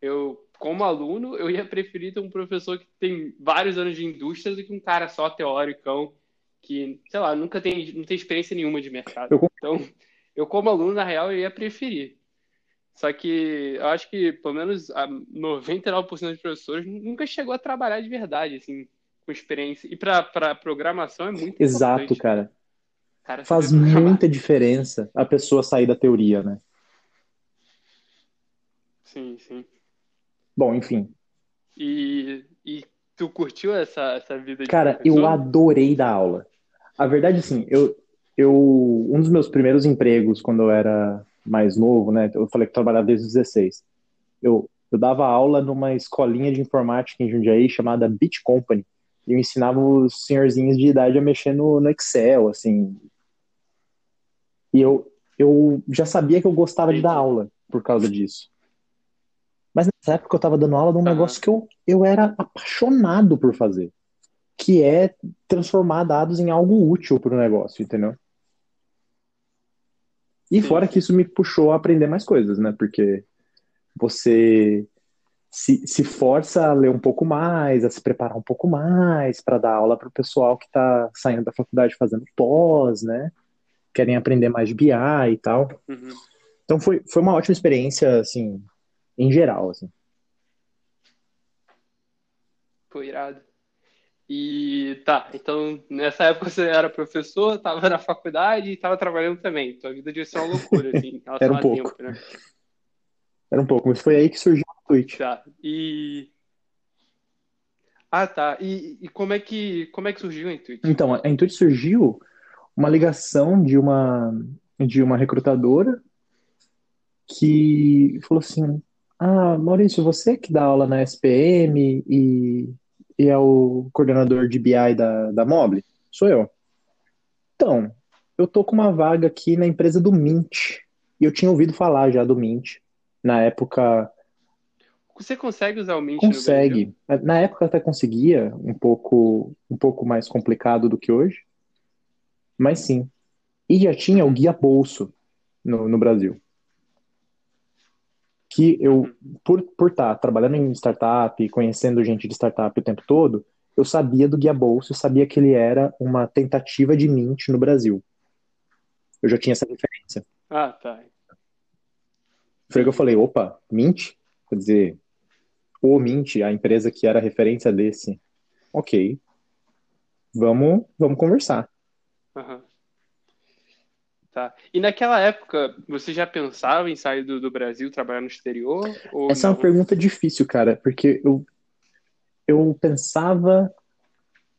Eu como aluno, eu ia preferir ter um professor que tem vários anos de indústria do que um cara só teóricão que, sei lá, nunca tem, não tem experiência nenhuma de mercado. Eu... Então, eu como aluno, na real, eu ia preferir. Só que eu acho que pelo menos 99% dos professores nunca chegou a trabalhar de verdade, assim, com experiência. E para programação é muito Exato, importante. cara. cara Faz muita diferença a pessoa sair da teoria, né? Sim, sim. Bom, enfim. E, e tu curtiu essa, essa vida de Cara, professor? eu adorei dar aula. A verdade, assim, eu, eu. Um dos meus primeiros empregos, quando eu era mais novo, né? Eu falei que trabalhava desde os 16. Eu, eu dava aula numa escolinha de informática em Jundiaí chamada Bit Company. E eu ensinava os senhorzinhos de idade a mexer no, no Excel, assim. E eu, eu já sabia que eu gostava de dar aula por causa disso. Mas nessa época eu estava dando aula de um negócio que eu, eu era apaixonado por fazer, que é transformar dados em algo útil para o negócio, entendeu? E Sim. fora que isso me puxou a aprender mais coisas, né? Porque você se, se força a ler um pouco mais, a se preparar um pouco mais para dar aula para o pessoal que está saindo da faculdade fazendo pós, né? Querem aprender mais de BI e tal. Uhum. Então foi, foi uma ótima experiência, assim, em geral, assim. Foi irado. E tá, então nessa época você era professor, estava na faculdade e estava trabalhando também. Tua vida devia ser uma loucura, assim, era um pouco. Tempo, né? Era um pouco, mas foi aí que surgiu a Twitch. Tá, e... Ah, tá. E, e, como, é que, como é que surgiu a Intuit? Então, a Intuit surgiu uma ligação de uma, de uma recrutadora que falou assim, ah, Maurício, você que dá aula na SPM e, e é o coordenador de BI da, da Mobile? Sou eu. Então, eu tô com uma vaga aqui na empresa do Mint. E eu tinha ouvido falar já do Mint. Na época. Você consegue usar o Mint Consegue. Na época até conseguia, um pouco, um pouco mais complicado do que hoje. Mas sim. E já tinha o guia bolso no, no Brasil que eu, por, por estar tá trabalhando em startup, conhecendo gente de startup o tempo todo, eu sabia do Guia Bolso, eu sabia que ele era uma tentativa de Mint no Brasil. Eu já tinha essa referência. Ah, tá. Foi que eu falei, opa, Mint? Quer dizer, o Mint, a empresa que era referência desse. Ok. Vamos, vamos conversar. Uhum. Tá. E naquela época, você já pensava em sair do, do Brasil, trabalhar no exterior? Essa não? é uma pergunta difícil, cara, porque eu, eu pensava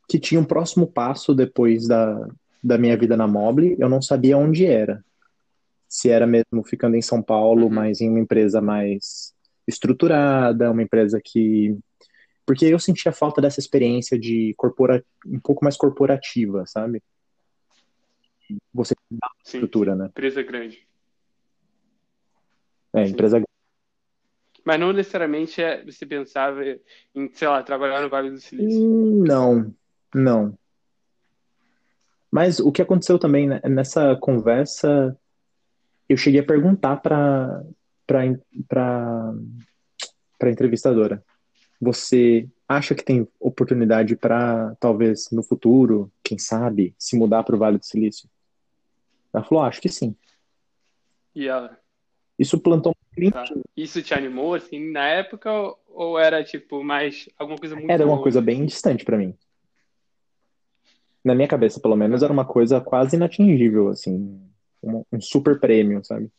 que tinha um próximo passo depois da, da minha vida na Mobile, eu não sabia onde era. Se era mesmo ficando em São Paulo, uhum. mas em uma empresa mais estruturada, uma empresa que. Porque eu sentia falta dessa experiência de corpora... um pouco mais corporativa, sabe? Você dá uma estrutura, né? Empresa grande. É, empresa grande. Mas não necessariamente é, você pensava em, sei lá, trabalhar no Vale do Silício. Hum, não, não. Mas o que aconteceu também né, nessa conversa, eu cheguei a perguntar para para entrevistadora. Você acha que tem oportunidade para talvez no futuro, quem sabe, se mudar para o Vale do Silício? Ela falou, acho que sim. E ela? Isso plantou um tá. Isso te animou assim na época ou era tipo mais alguma coisa muito Era uma coisa bem distante para mim. Na minha cabeça, pelo menos, era uma coisa quase inatingível, assim, um, um super prêmio, sabe?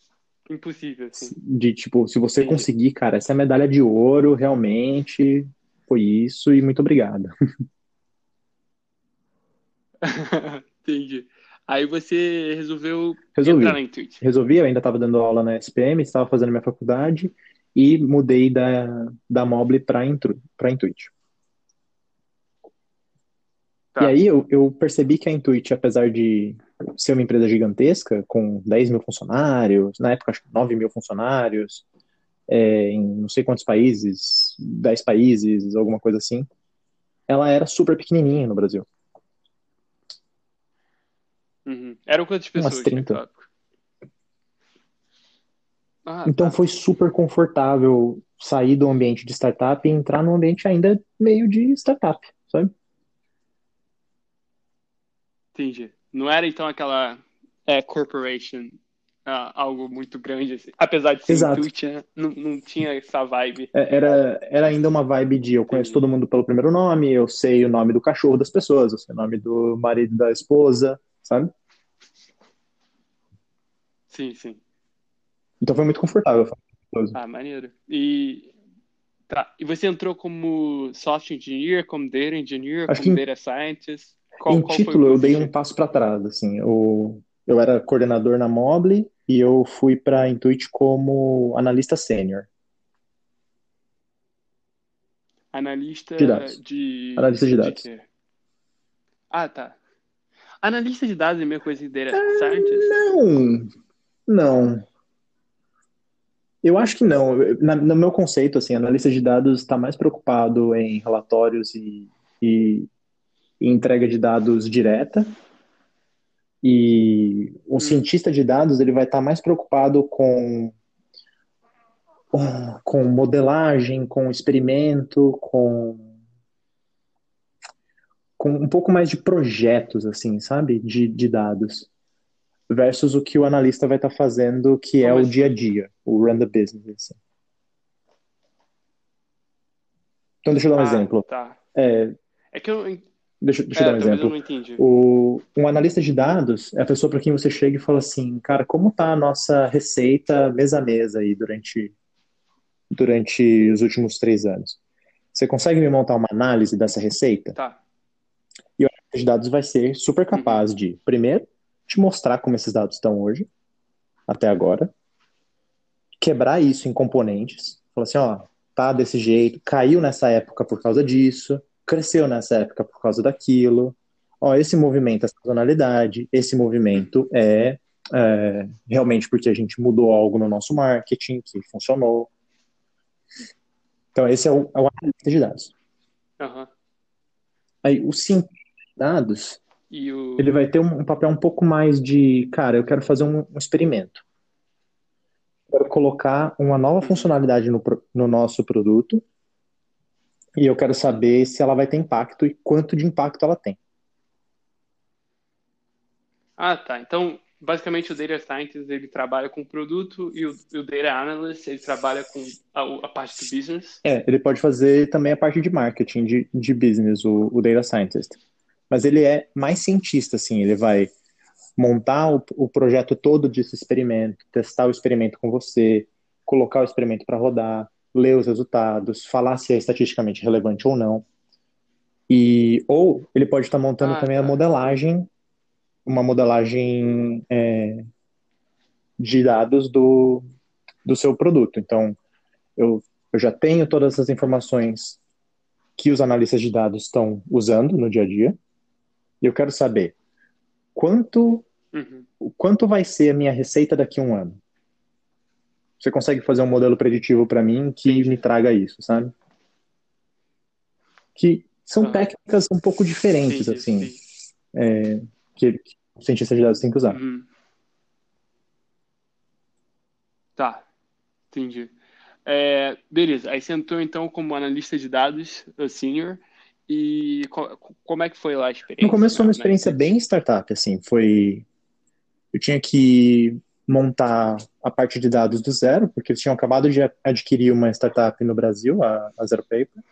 Impossível, assim. De tipo, se você Entendi. conseguir, cara, essa é medalha de ouro, realmente foi isso e muito obrigado. Entendi. Aí você resolveu Resolvi. entrar na Intuit. Resolvi, eu ainda estava dando aula na SPM, estava fazendo minha faculdade e mudei da, da Mobile para Intuit. Tá. E aí eu, eu percebi que a Intuit, apesar de ser uma empresa gigantesca, com 10 mil funcionários, na época acho que 9 mil funcionários, é, em não sei quantos países, 10 países, alguma coisa assim, ela era super pequenininha no Brasil. Uhum. Eram quantas pessoas? Umas 30. Ah, então tá. foi super confortável sair do ambiente de startup e entrar num ambiente ainda meio de startup, sabe? Entendi. Não era então aquela é, corporation, uh, algo muito grande, assim. apesar de ser Exato. Intuit, né? não, não tinha essa vibe. É, era, era ainda uma vibe de eu conheço Entendi. todo mundo pelo primeiro nome, eu sei o nome do cachorro das pessoas, eu sei o nome do marido da esposa, sabe? Sim, sim. Então foi muito confortável. Ah, maneiro. E Tá. E você entrou como software engineer, como data engineer, Acho como data scientist? Qual, em qual título, eu dei um passo para trás. Assim, eu, eu era coordenador na Mobile e eu fui para Intuit como analista sênior. Analista de dados. De... Analista de dados. De ah, tá. Analista de dados é a mesma coisa que data ah, scientist? Não, não. Eu acho que não. Na, no meu conceito, assim, analista de dados está mais preocupado em relatórios e, e e entrega de dados direta. E o hum. cientista de dados ele vai estar mais preocupado com com modelagem, com experimento, com com um pouco mais de projetos, assim, sabe, de, de dados, versus o que o analista vai estar fazendo, que é o dia a dia, o run the business. Assim. Então, deixa eu dar um ah, exemplo. Tá. É, é que eu Deixa, deixa é, eu dar um exemplo. O, um analista de dados é a pessoa para quem você chega e fala assim, cara, como tá a nossa receita mês a mês aí durante, durante os últimos três anos? Você consegue me montar uma análise dessa receita? Tá. E o analista de dados vai ser super capaz uhum. de, primeiro, te mostrar como esses dados estão hoje, até agora, quebrar isso em componentes, falar assim, ó, tá desse jeito, caiu nessa época por causa disso, cresceu nessa época por causa daquilo. Ó, esse movimento é sazonalidade, esse movimento é, é, realmente porque a gente mudou algo no nosso marketing que funcionou. Então, esse é o, é o analista de dados. Uhum. Aí, o cientista de dados, o... ele vai ter um, um, papel um pouco mais de, cara, eu quero fazer um, um experimento. Quero colocar uma nova uhum. funcionalidade no, no nosso produto e eu quero saber se ela vai ter impacto e quanto de impacto ela tem. Ah, tá. Então, basicamente, o Data Scientist ele trabalha com o produto e o, o Data Analyst ele trabalha com a, a, parte do business. É, ele pode fazer também a parte de marketing, de, de business, o, o Data Scientist. Mas ele é mais cientista, assim, ele vai montar o, o projeto todo desse experimento, testar o experimento com você, colocar o experimento para rodar, ler os resultados, falar se é estatisticamente relevante ou não. E, ou ele pode estar montando ah, também tá. a modelagem, uma modelagem é, de dados do, do seu produto. Então, eu, eu já tenho todas as informações que os analistas de dados estão usando no dia a dia, e eu quero saber quanto Uhum. Quanto vai ser a minha receita daqui a um ano? Você consegue fazer um modelo preditivo para mim que me traga isso, sabe? Que são Aham. técnicas um pouco diferentes, Entendi, assim, entendi. é, que, que o cientista de dados tem que usar. Uhum. Tá, entendi. É, beleza, aí você entrou então como analista de dados, senior, e co- como é que foi lá a experiência? No começo foi uma na experiência bem startup, assim, foi... Eu tinha que montar a parte de dados do zero, porque eles tinham acabado de adquirir uma startup no Brasil, a, a Zero Paper,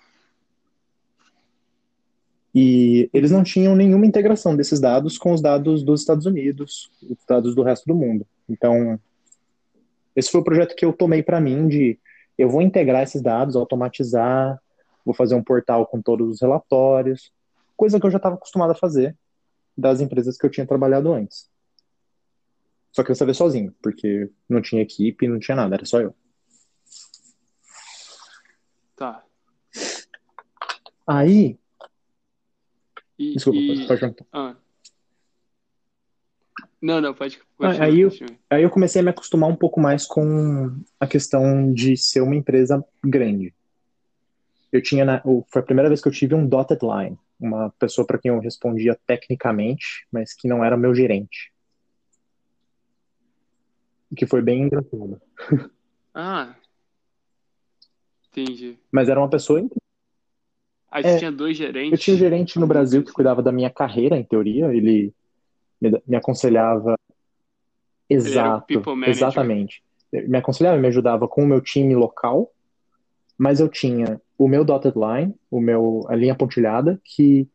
e eles não tinham nenhuma integração desses dados com os dados dos Estados Unidos, os dados do resto do mundo. Então, esse foi o projeto que eu tomei para mim de eu vou integrar esses dados, automatizar, vou fazer um portal com todos os relatórios, coisa que eu já estava acostumado a fazer das empresas que eu tinha trabalhado antes. Só que eu sabia sozinho, porque não tinha equipe, não tinha nada, era só eu. Tá. Aí, E, desculpa, e- pode, pode perguntar. ah. Não, não, pode Ah, continuar, aí eu-. Aí eu comecei a me acostumar um pouco mais com a questão de ser uma empresa grande. Eu tinha, na, foi a primeira vez que eu tive um dotted line, uma pessoa para quem eu respondia tecnicamente, mas que não era meu gerente. O que foi bem engraçado. Ah, entendi. Mas era uma pessoa. Aí É, você tinha dois gerentes? Eu tinha um gerente no Brasil que cuidava da minha carreira, em teoria. Ele me, me aconselhava. Ele era o Exato, people manager. exatamente. Ele me aconselhava, me ajudava com o meu time local, mas eu tinha o meu dotted line, o meu, a linha pontilhada, que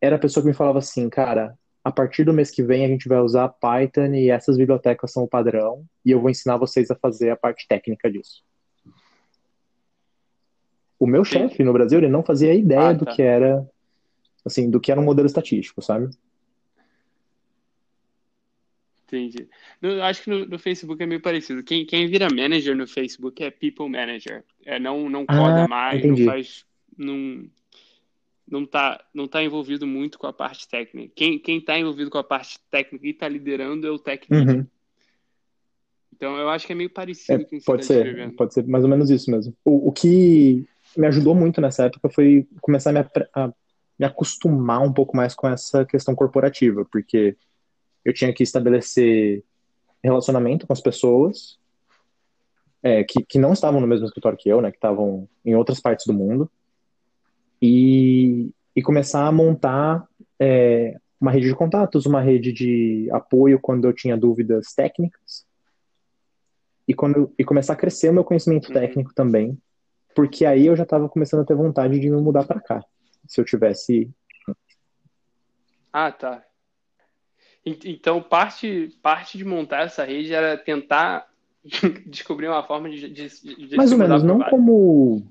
era a pessoa que me falava assim, cara, a partir do mês que vem a gente vai usar Python e essas bibliotecas são o padrão, e eu vou ensinar vocês a fazer a parte técnica disso. O meu chefe no Brasil, ele não fazia ideia Ah, do tá. que era, assim, do que era um modelo estatístico, sabe? Entendi. No- eu acho que no, no Facebook é meio parecido. Quem, quem vira manager no Facebook é people manager. É, não, não coda Ah, mais, entendi. não faz. Não, não tá, não tá envolvido muito com a parte técnica. Quem, quem tá envolvido com a parte técnica e tá liderando é o lead. Uhum. Então eu acho que é meio É, parecido com o que pode tá ser, pode ser mais ou menos isso mesmo. O, o que me ajudou muito nessa época foi começar a me, a me acostumar um pouco mais com essa questão corporativa, porque eu tinha que estabelecer relacionamento com as pessoas é, que, que não estavam no mesmo escritório que eu, né, que estavam em outras partes do mundo, e, e começar a montar é, uma rede de contatos, uma rede de apoio quando eu tinha dúvidas técnicas, e, quando, e começar a crescer o meu conhecimento Uhum. técnico também, porque aí eu já estava começando a ter vontade de me mudar para cá, se eu tivesse Ah, tá. En- Então, parte, parte de montar essa rede era tentar descobrir uma forma de, de, de Mais ou menos, não como.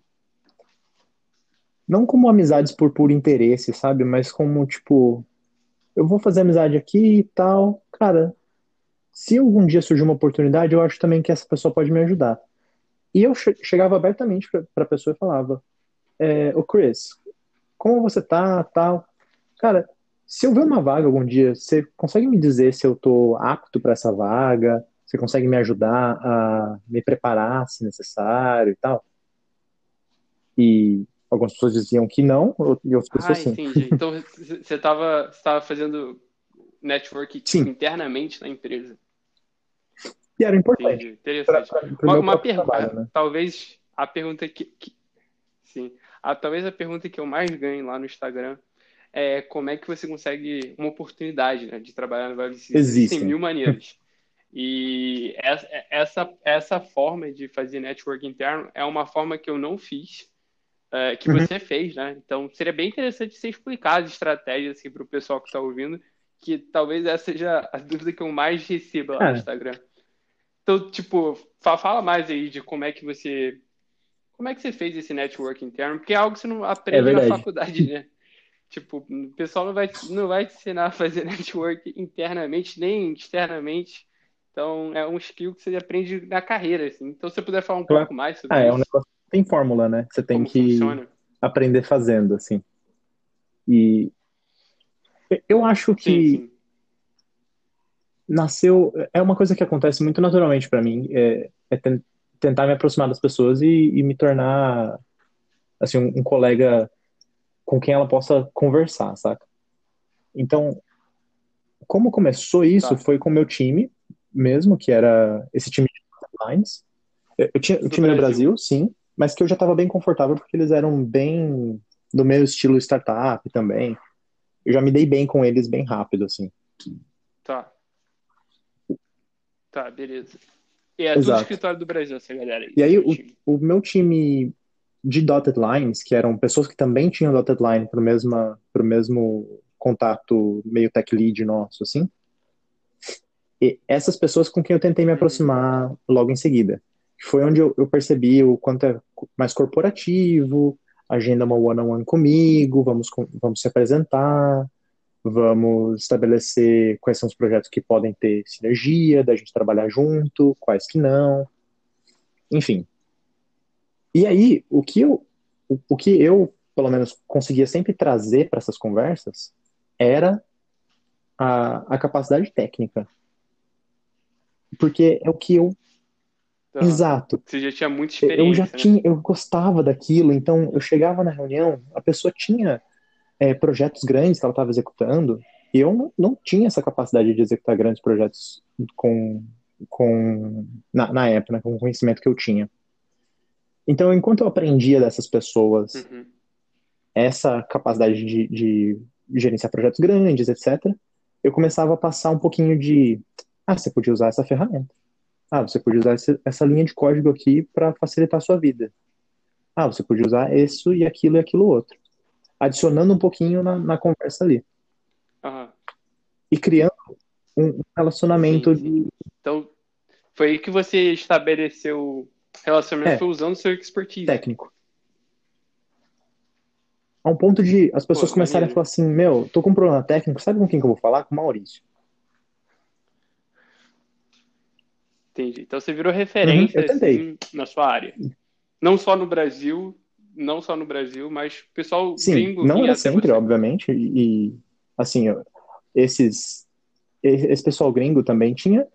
Não como amizades por puro interesse, sabe? Mas como, tipo, eu vou fazer amizade aqui e tal. Cara, se algum dia surgir uma oportunidade, eu acho também que essa pessoa pode me ajudar. E eu che- chegava abertamente pra, pra pessoa e falava: é, Ô Chris, como você tá, tal? Cara, se eu ver uma vaga algum dia, você consegue me dizer se eu tô apto para essa vaga? Você consegue me ajudar a me preparar se necessário e tal? E algumas pessoas diziam que não, e outras Ah, pessoas sim. entendi. Então, você estava fazendo network tipo, Sim. internamente na empresa. E era importante Entendi. Interessante. para o Uma, uma pergunta, trabalho, né? talvez a pergunta que, que- sim, a, talvez a pergunta que eu mais ganho lá no Instagram é como é que você consegue uma oportunidade, né, de trabalhar no Vale do Silício? Existem mil maneiras. E essa, essa, forma de fazer network interno é uma forma que eu não fiz, é, que Uhum. você fez, né? Então seria bem interessante você explicar as estratégias assim, para o pessoal que está ouvindo, que talvez essa seja a dúvida que eu mais recebo lá no Cara. Instagram. Então, tipo, fa- fala mais aí de como é que você. Como é que você fez esse network interno? Porque é algo que você não aprende na verdade. faculdade, né? Tipo, o pessoal não vai, não vai te ensinar a fazer network internamente, nem externamente. Então, é um skill que você aprende na carreira, assim. Então, se você puder falar um Claro. pouco mais sobre Ah, é um isso, negócio que tem fórmula, né? Você tem que funciona. aprender fazendo, assim. E eu acho Sim, que sim. nasceu. É uma coisa que acontece muito naturalmente para mim. É, é ten, tentar me aproximar das pessoas e, e me tornar assim um, um, colega com quem ela possa conversar, saca? Então, como começou isso tá. foi com o meu time mesmo, que era esse time de lines. Eu, eu tinha o time no Brasil, sim, mas que eu já estava bem confortável porque eles eram bem do meu estilo startup também. Eu já me dei bem com eles bem rápido, assim. Tá. Tá, beleza. E é Exato. tudo escritório do Brasil, essa galera aí. E aí, o, o meu time de dotted lines, que eram pessoas que também tinham dotted line pro, mesma, pro mesmo contato meio tech lead nosso, assim. E essas pessoas com quem eu tentei me aproximar logo em seguida. Foi onde eu, eu percebi o quanto é mais corporativo, agenda uma one-on-one -on -one comigo, vamos, vamos se apresentar, vamos estabelecer quais são os projetos que podem ter sinergia, da gente trabalhar junto, quais que não, enfim. E aí, o que eu, o, o que eu, pelo menos, conseguia sempre trazer para essas conversas era a, a capacidade técnica. Porque é o que eu Tá. Exato. Você já tinha muita experiência. Eu já né? tinha, eu gostava daquilo, então eu chegava na reunião, a pessoa tinha é, projetos grandes que ela estava executando, e eu não, não tinha essa capacidade de executar grandes projetos com, com na, na época, né, com o conhecimento que eu tinha. Então, enquanto eu aprendia dessas pessoas uhum. essa capacidade de, de gerenciar projetos grandes, etc., eu começava a passar um pouquinho de, ah, você podia usar essa ferramenta. Ah, você podia usar essa linha de código aqui para facilitar a sua vida. Ah, você podia usar isso e aquilo e aquilo outro adicionando um pouquinho na, na conversa ali. Uhum. E criando um relacionamento sim, sim. de. Então, foi aí que você estabeleceu relacionamento, é, foi usando seu expertise. Técnico. A um ponto de as pessoas Pô, começarem maneiro. a falar assim: Meu, tô com um problema técnico, sabe com quem que eu vou falar? Com o Maurício. Entendi. Então você virou referência uhum, assim, na sua área. Não só no Brasil, não só no Brasil, mas o pessoal Sim, gringo. Não era sempre, você. obviamente, e, assim, esses esse pessoal gringo também tinha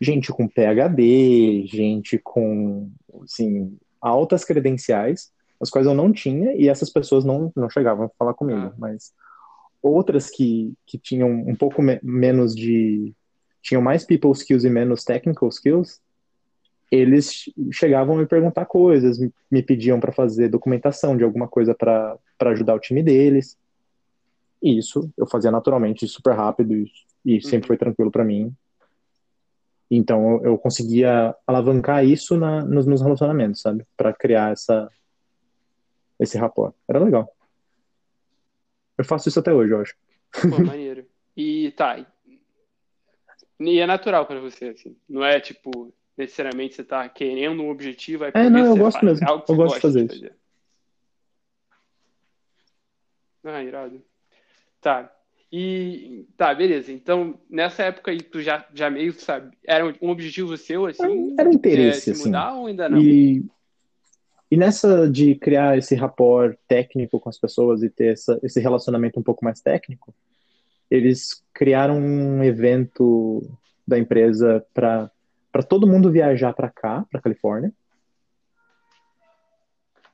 gente com PhD, gente com assim, altas credenciais, as quais eu não tinha, e essas pessoas não, não chegavam a falar comigo, ah. mas outras que, que tinham um pouco me menos de tinham mais people skills e menos technical skills, eles chegavam a me perguntar coisas, me pediam para fazer documentação de alguma coisa para ajudar o time deles. E isso eu fazia naturalmente, super rápido e, e sempre foi tranquilo para mim. Então eu, eu, conseguia alavancar isso na, nos meus relacionamentos, sabe? Para criar essa esse rapport. Era legal. Eu faço isso até hoje, eu acho. Pô, maneiro. E tá. E é natural para você, assim. Não é tipo, necessariamente você está querendo um objetivo. É, é não, eu gosto faz. mesmo. É eu gosto de fazer, de fazer isso. Ah, irado. Tá. E tá, beleza. Então, nessa época aí, tu já, já meio sabe, era um objetivo seu, assim? Era um interesse, é, assim. mudar ou ainda não? E, e nessa de criar esse rapport técnico com as pessoas e ter essa, esse relacionamento um pouco mais técnico, eles criaram um evento da empresa para todo mundo viajar para cá, para Califórnia.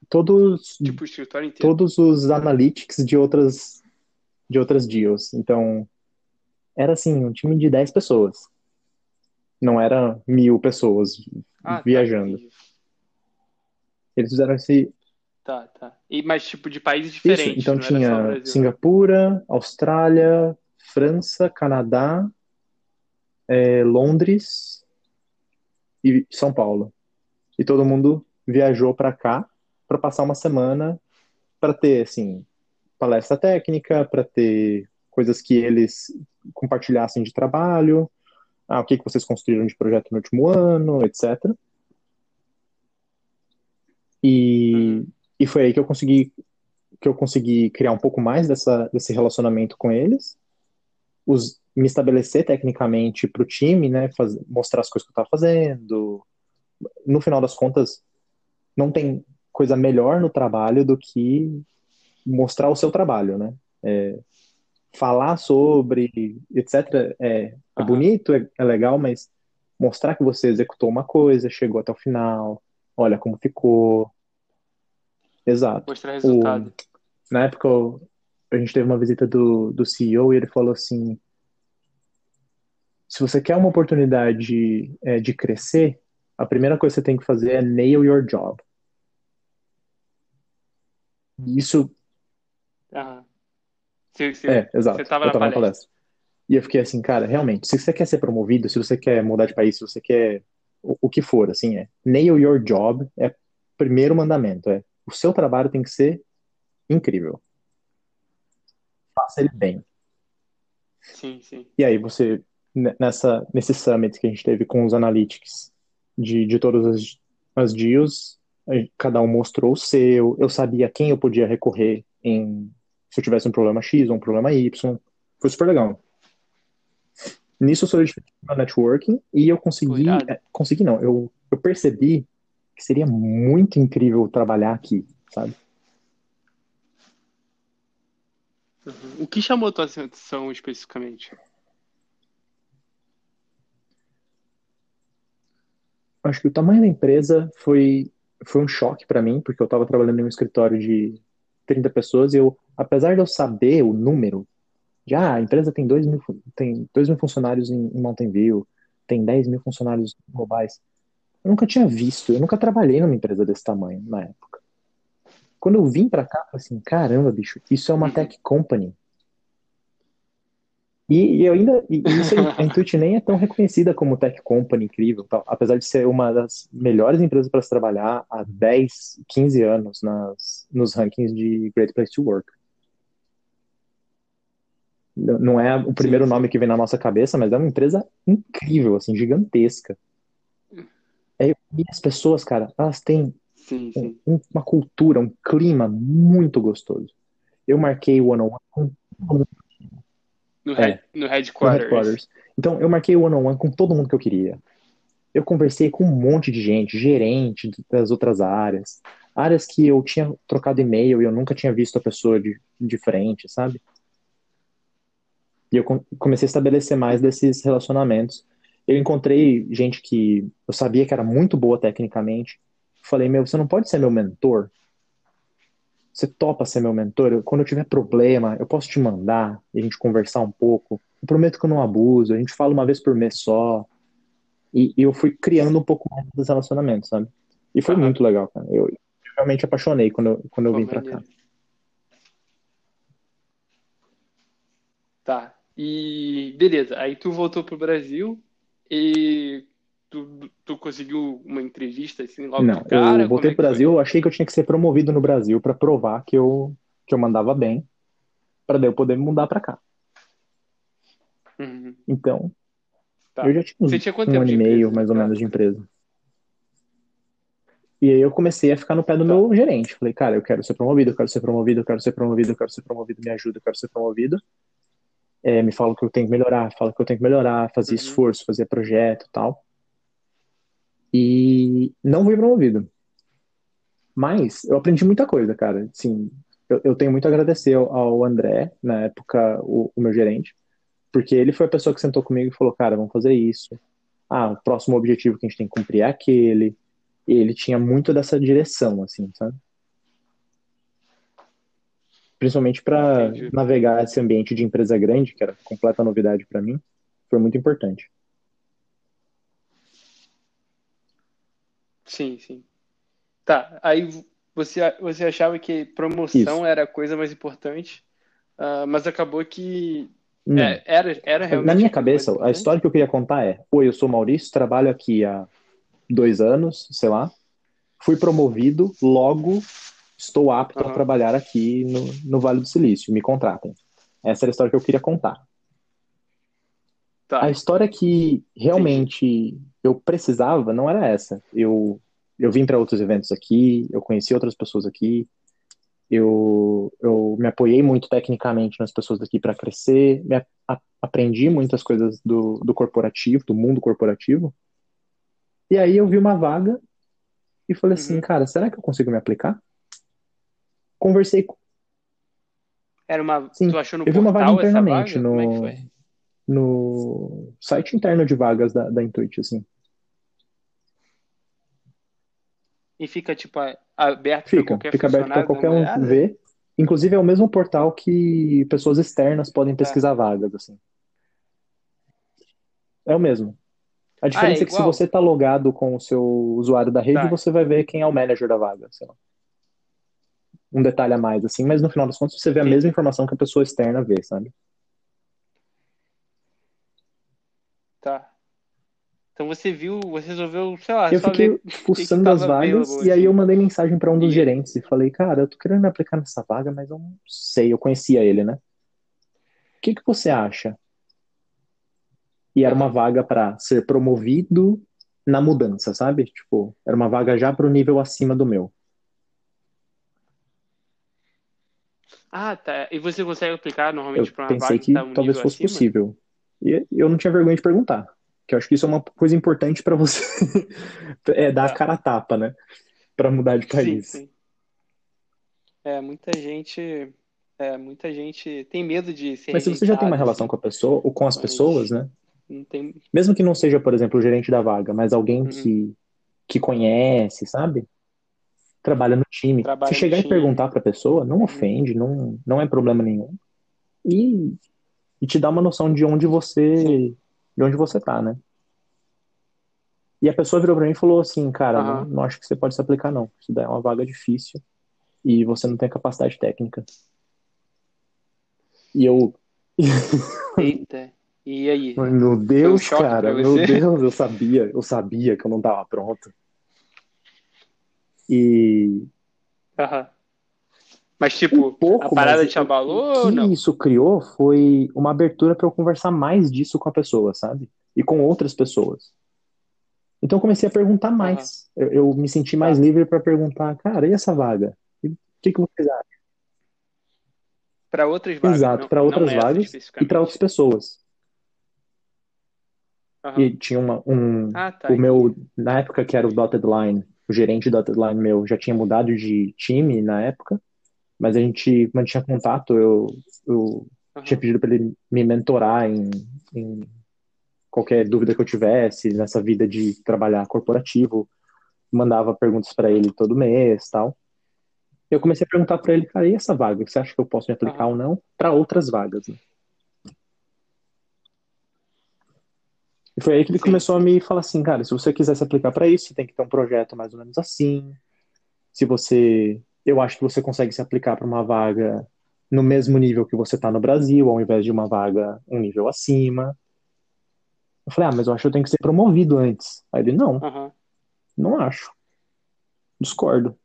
Todos, tipo, escritório inteiro. todos os analytics de outras de outras deals. Então, era assim, um time de 10 pessoas. Não era mil pessoas ah, tá, viajando. Tá, Eles fizeram esse. Tá, tá. E, mas tipo de países diferentes. Isso, então tinha Singapura, Austrália, França, Canadá, é, Londres, e São Paulo. E todo mundo viajou para cá para passar uma semana para ter assim palestra técnica, para ter coisas que eles compartilhassem de trabalho, ah, o que, que vocês construíram de projeto no último ano, etc. E, e foi aí que eu consegui que eu consegui criar um pouco mais dessa, desse relacionamento com eles. Os, me estabelecer tecnicamente para o time, né, faz, mostrar as coisas que eu estava fazendo. No final das contas, não tem coisa melhor no trabalho do que mostrar o seu trabalho, né? É, falar sobre, etc., é, é bonito, é, é legal, mas mostrar que você executou uma coisa, chegou até o final, olha como ficou. Exato. Mostrar resultado. O, na época, a gente teve uma visita do, do CEO e ele falou assim: se você quer uma oportunidade é, de crescer, a primeira coisa que você tem que fazer é nail your job. Isso. Aham. Você, você, é, exato. Você tava eu tava na palestra. E eu fiquei assim, cara, realmente, se você quer ser promovido, se você quer mudar de país, se você quer o, o que for, assim, é nail your job é primeiro mandamento, é o seu trabalho tem que ser incrível. Faça ele bem. Sim, sim. E aí você, nessa, nesse summit que a gente teve com os analytics de, de todas as, as deals, cada um mostrou o seu, eu sabia quem eu podia recorrer em se eu tivesse um problema X ou um problema Y. Foi super legal. Nisso eu solidifiquei meu networking e eu consegui, é, consegui não, eu, eu percebi que seria muito incrível trabalhar aqui, sabe? Uhum. O que chamou a tua atenção especificamente? Acho que o tamanho da empresa foi, foi um choque para mim, porque eu estava trabalhando em um escritório de 30 pessoas e eu, apesar de eu saber o número, já ah, a empresa tem 2 mil, tem 2 mil funcionários em, em Mountain View, tem 10 mil funcionários globais. Eu nunca tinha visto, eu nunca trabalhei numa empresa desse tamanho na época. Quando eu vim para cá, eu falei assim, caramba, bicho, isso é uma uhum. tech company. E, e eu ainda, e isso a Intuit nem é tão reconhecida como tech company incrível, tal, apesar de ser uma das melhores empresas para se trabalhar há 10, 15 anos nas, nos rankings de Great Place to Work. Não é o primeiro sim, sim. nome que vem na nossa cabeça, mas é uma empresa incrível, assim, gigantesca. É, e as pessoas, cara, elas têm sim, um, uma cultura, um clima muito gostoso. Eu marquei o one-on-one com no, é, no, headquarters. no headquarters. Então, eu marquei o one-on-one com todo mundo que eu queria. Eu conversei com um monte de gente, gerente das outras áreas, áreas que eu tinha trocado e-mail e eu nunca tinha visto a pessoa de, de frente, sabe? E eu comecei a estabelecer mais desses relacionamentos. Eu encontrei gente que eu sabia que era muito boa tecnicamente. Falei, meu, você não pode ser meu mentor? Você topa ser meu mentor? quando eu tiver problema, eu posso te mandar e a gente conversar um pouco. Eu prometo que eu não abuso, a gente fala uma vez por mês só. E, e eu fui criando um pouco mais dos relacionamentos, sabe? E foi muito legal, cara. Eu, eu, realmente apaixonei quando eu, quando eu vim pra cá. Tá. E beleza, aí tu voltou pro Brasil e tu, tu conseguiu uma entrevista assim logo Não, cara? eu voltei é pro Brasil, eu achei que eu tinha que ser promovido no Brasil para provar que eu, que eu mandava bem, para eu poder me mudar para cá. Uhum. Então, tá. eu já tinha, Você tinha um ano e meio, mais ou menos, de empresa. E aí eu comecei a ficar no pé do tá. meu gerente. Falei, cara, eu quero ser promovido, eu quero ser promovido, eu quero ser promovido, eu quero ser promovido, me ajuda, eu quero ser promovido é, me fala que eu tenho que melhorar, fala que eu tenho que melhorar, fazer uhum. esforço, fazer projeto tal. E não fui promovido. Mas eu aprendi muita coisa, cara. Sim, eu, eu tenho muito a agradecer ao, ao André, na época, o, o, meu gerente, porque ele foi a pessoa que sentou comigo e falou, cara, vamos fazer isso. Ah, o próximo objetivo que a gente tem que cumprir é aquele. E ele tinha muito dessa direção, assim, sabe? Principalmente para navegar esse ambiente de empresa grande, que era completa novidade para mim, foi muito importante. Sim, sim. Tá, aí você, você achava que promoção Isso. era a coisa mais importante, uh, mas acabou que é, era, era realmente. Na minha cabeça, a história que eu queria contar é: Oi, eu sou Maurício, trabalho aqui há dois anos, sei lá. Fui promovido, logo estou apto uhum. a trabalhar aqui no, no Vale do Silício, me contratem. Essa era a história que eu queria contar. Tá. A história que realmente eu precisava não era essa. Eu, eu vim para outros eventos aqui, eu conheci outras pessoas aqui, eu, eu me apoiei muito tecnicamente nas pessoas daqui para crescer, me a, aprendi muitas coisas do, do corporativo, do mundo corporativo. E aí eu vi uma vaga e falei assim, uhum. assim, cara, será que eu consigo me aplicar? Conversei com. Era uma. Sim, Tu achou no eu vi uma vaga internamente vaga? no, é no site interno de vagas da, da Intuit, assim. E fica, tipo, aberto para Fica, qualquer fica aberto para qualquer um olhada? ver. Inclusive é o mesmo portal que pessoas externas podem Tá. pesquisar vagas, assim. É o mesmo. A Ah, diferença é é que se você tá logado com o seu usuário da rede, Tá. você vai ver quem é o manager da vaga, sei lá. Um detalhe a mais, assim, mas no final das contas você vê a mesma informação que a pessoa externa vê, sabe? Tá. Então você viu, você resolveu, sei lá, Eu fiquei fuçando as vagas e aí eu mandei mensagem para um dos E- gerentes e falei, cara, eu tô querendo me aplicar nessa vaga, mas eu não sei, eu conhecia ele, né? O que que você acha? E era uma vaga para ser promovido na mudança, sabe? Tipo, era uma vaga já pro nível acima do meu. Ah, tá. E você consegue aplicar normalmente para uma pensei vaga que que tá um talvez fosse acima? possível. E eu não tinha vergonha de perguntar, que eu acho que isso é uma coisa importante para você é dar a Tá. cara a tapa, né? Para mudar de Sim, país. sim. É, muita gente, é, muita gente tem medo de ser Mas se você já tem uma relação com a pessoa ou com as pessoas, né? não tem. Mesmo que não seja, por exemplo, o gerente da vaga, mas alguém Uhum. que, que conhece, sabe? Trabalha no time. Trabalha Se chegar e perguntar pra pessoa, não Uhum. ofende, não, não é problema nenhum. E, e te dá uma noção de onde Sim. você, de onde você tá, né? E a pessoa virou pra mim e falou assim, cara, não, não acho que você pode se aplicar, não. Isso daí é uma vaga difícil e você não tem capacidade técnica. E eu, Eita. E aí? meu Deus, cara, meu? Deus, eu sabia, eu sabia que eu não tava pronto. E Aham. Mas, um tipo, a pouco, parada mas te o, abalou o que não? isso criou foi uma abertura para eu conversar mais disso com a pessoa, sabe? E com outras pessoas. Então eu comecei a perguntar mais. Eu, eu me senti mais Tá. livre para perguntar, cara, e essa vaga? O que que vocês acham? Para outras vagas, Exato, para outras essa vagas e para outras pessoas. Aham. E tinha uma, um, Ah, tá, o meu, na época que era o Dotted Line, o gerente do Dotted Line meu já tinha mudado de time na época, mas a gente mantinha contato. Eu, eu tinha Aham. pedido para ele me mentorar em, em qualquer dúvida que eu tivesse nessa vida de trabalhar corporativo. Mandava perguntas para ele todo mês, tal. Eu comecei a perguntar para ele, cara, e essa vaga? Você acha que eu posso me aplicar Aham. ou não? Para outras vagas, né? E foi aí que ele Sim. começou a me falar assim, cara, se você quiser se aplicar para isso, você tem que ter um projeto mais ou menos assim. Se você, eu acho que você consegue se aplicar para uma vaga no mesmo nível que você tá no Brasil, ao invés de uma vaga um nível acima. Eu falei, ah, mas eu acho que eu tenho que ser promovido antes. Aí ele, não, Aham. não acho. Discordo.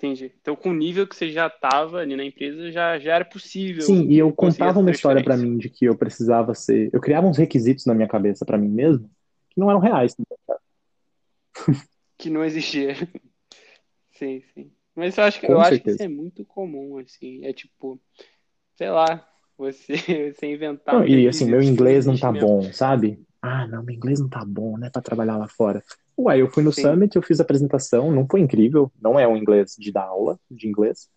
Entendi. Então, com o nível que você já estava ali na empresa, já, já era possível Sim, e eu contava uma história para mim de que eu precisava ser. Eu criava uns requisitos na minha cabeça para mim mesmo que não eram reais. Que não existia. Sim, sim. Mas eu acho que, Com eu acho que isso é muito comum, assim. É tipo, sei lá, você, você inventar Não, e assim, meu inglês não tá bom, sabe? Ah, não, meu inglês não tá bom, né, Pra trabalhar lá fora. Ué, eu fui no Sim. Summit, eu fiz a apresentação, não foi incrível, não é um inglês de dar aula de inglês,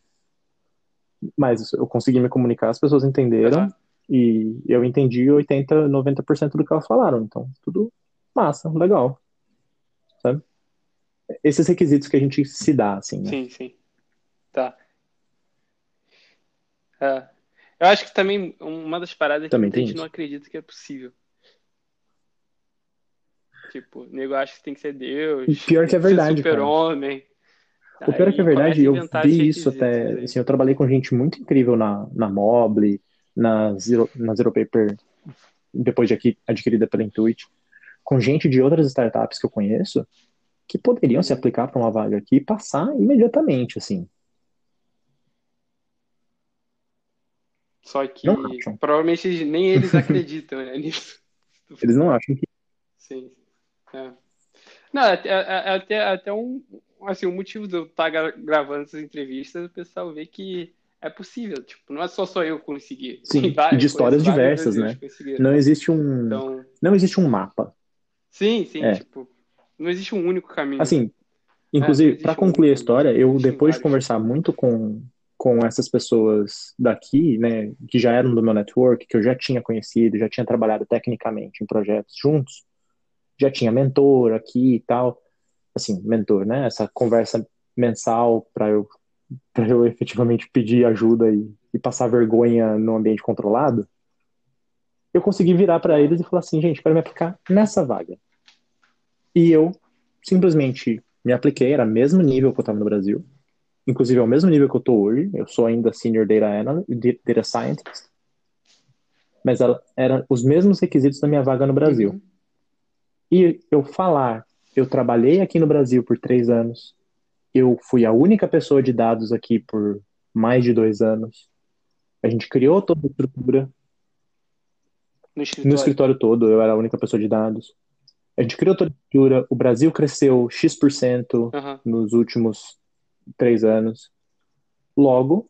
mas eu consegui me comunicar, as pessoas entenderam e eu entendi 80, 90% do que elas falaram, então tudo massa, legal, sabe? Esses requisitos que a gente se dá, assim, né? Sim, sim. Tá. É. Eu acho que também uma das paradas que Também muita tem gente não isso. acredita que é possível. Tipo, o nego acha que tem que ser Deus, E pior que é verdade, super-homem. O pior é que é verdade, eu vi isso até, assim, eu trabalhei com gente muito incrível na, na Mobile, na Zero, na Zero Paper, depois de aqui, adquirida pela Intuit, com gente de outras startups que eu conheço, que poderiam se aplicar para uma vaga aqui e passar imediatamente, assim. Só que provavelmente nem eles acreditam, né, nisso. Eles não acham que. Sim. É. Não, é, é- é até, até um, assim, o motivo de eu estar gravando essas entrevistas, o pessoal vê que é possível. Tipo, não é só só eu conseguir. Sim, Tem vários, de histórias diversas, né? Não existe um, Então, não existe um mapa. sim, sim, É. tipo, não existe um único caminho. Assim, Inclusive, É, para um- concluir a história, eu depois de conversar muito com, com essas pessoas daqui, né, que já eram do meu network, que eu já tinha conhecido, já tinha trabalhado tecnicamente em projetos juntos, já tinha mentor aqui e tal, assim, mentor, né, essa conversa mensal para eu para eu efetivamente pedir ajuda e, e passar vergonha no ambiente controlado, eu consegui virar para eles e falar assim, gente, quero me aplicar nessa vaga. E eu simplesmente me apliquei, era o mesmo nível que eu estava no Brasil, inclusive é o mesmo nível que eu estou hoje, eu sou ainda Senior Data, Analyst, Data Scientist, mas era, era os mesmos requisitos da minha vaga no Brasil. Uhum. E eu falar, eu trabalhei aqui no Brasil por três anos, eu fui a única pessoa de dados aqui por mais de dois anos, a gente criou toda a estrutura, No escritório. no escritório todo, eu era a única pessoa de dados. A gente criou toda a estrutura, o Brasil cresceu X% Aham. nos últimos três anos. Logo,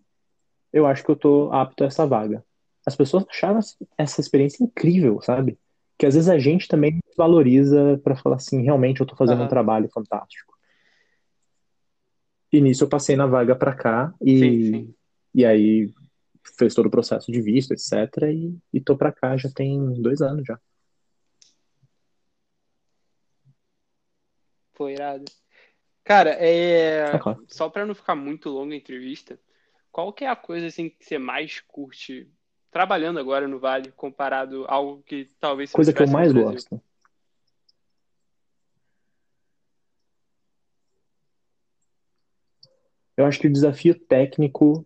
eu acho que eu tô apto a essa vaga. As pessoas acharam essa experiência incrível, sabe? Que às vezes a gente também valoriza para falar assim, realmente eu tô fazendo Aham. um trabalho fantástico. E nisso eu passei na vaga para cá e, Sim, sim. e aí fez todo o processo de visto, etc. E, e tô para cá já tem dois anos já. Foi irado. Cara, é... É claro. só pra não ficar muito longa a entrevista, qual que é a coisa assim que você mais curte trabalhando agora no Vale, comparado a algo que talvez Coisa que eu mais gosto. Eu acho que o desafio técnico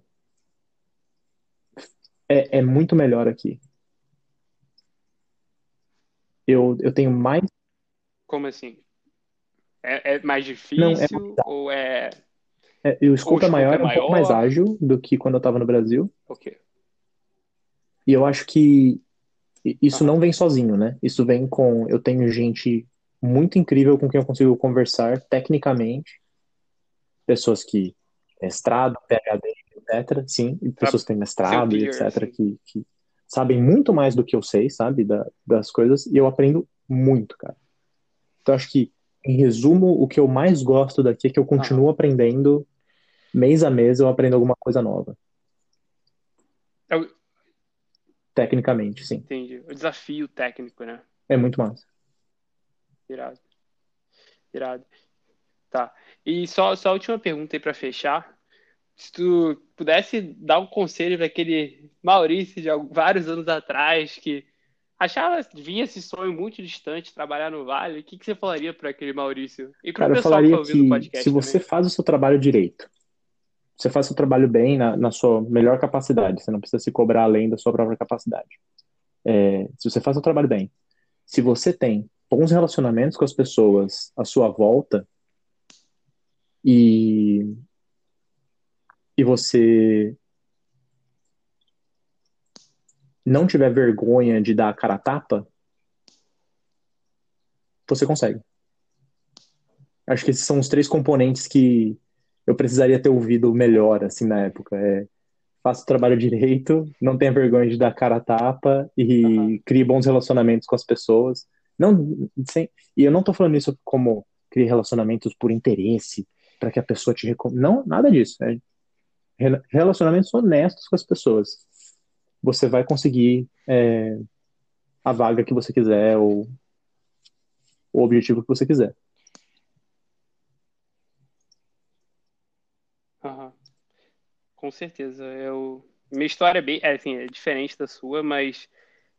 é, é muito melhor aqui. Eu, eu tenho mais. Como assim? É, é mais Não, é difícil ou é é, o escopo é maior, é é um pouco mais ágil do que quando eu estava no Brasil. o quê? E eu acho que isso não vem sozinho, né? Isso vem com. Eu tenho gente muito incrível com quem eu consigo conversar tecnicamente. Pessoas que mestrado, PhD, etc. Sim, e pessoas que têm mestrado peer, etc. assim. Que, que sabem muito mais do que eu sei, sabe? Da, das coisas. E eu aprendo muito, cara. Então, acho que, em resumo, o que eu mais gosto daqui é que eu continuo aprendendo. Mês a mês eu aprendo alguma coisa nova. Eu Tecnicamente, sim. entendi. O desafio técnico, né? É muito massa. Irado. Irado. Tá. E só, só a última pergunta aí pra fechar. Se tu pudesse dar um conselho para aquele Maurício de vários anos atrás que achava, vinha esse sonho muito distante, trabalhar no Vale, o que que você falaria para aquele Maurício? E Cara, eu pessoal que falaria tá ouvindo o podcast se você também. faz o seu trabalho direito, você faz seu trabalho bem na, na sua melhor capacidade, você não precisa se cobrar além da sua própria capacidade. É, se você faz o trabalho bem, se você tem bons relacionamentos com as pessoas à sua volta e, e você não tiver vergonha de dar a cara a tapa, você consegue. Acho que esses são os três componentes que eu precisaria ter ouvido melhor, assim, na época. É, faça o trabalho direito, não tenha vergonha de dar cara a tapa e Aham. crie bons relacionamentos com as pessoas. Não, sem, e eu não tô falando isso como criar relacionamentos por interesse, para que a pessoa te recomende. Não, nada disso. É re- relacionamentos honestos com as pessoas. Você vai conseguir é, a vaga que você quiser ou o objetivo que você quiser. Com certeza. Eu... Minha história é bem, é, assim, é diferente da sua, mas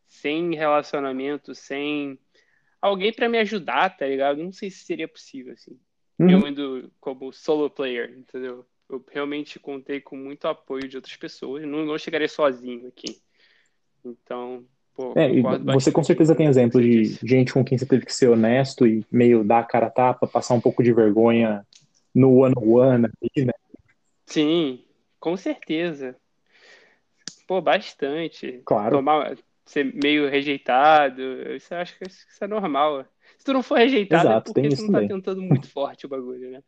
sem relacionamento, sem alguém para me ajudar, tá ligado? Não sei se seria possível, assim. Uhum. Eu indo como solo player, entendeu? Eu realmente contei com muito apoio de outras pessoas. Não, não chegaria sozinho aqui. Então, pô, É, você com certeza tem exemplo de gente com quem você teve que ser honesto e meio dar a cara a tapa, passar um pouco de vergonha no one-on-one, ali, né? Sim, com certeza. Pô, bastante. Claro, Tomar, ser meio rejeitado, isso eu acho que isso é normal. Se tu não for rejeitado, é exato, tem porque tu isso não tá também. tentando muito forte o bagulho, né?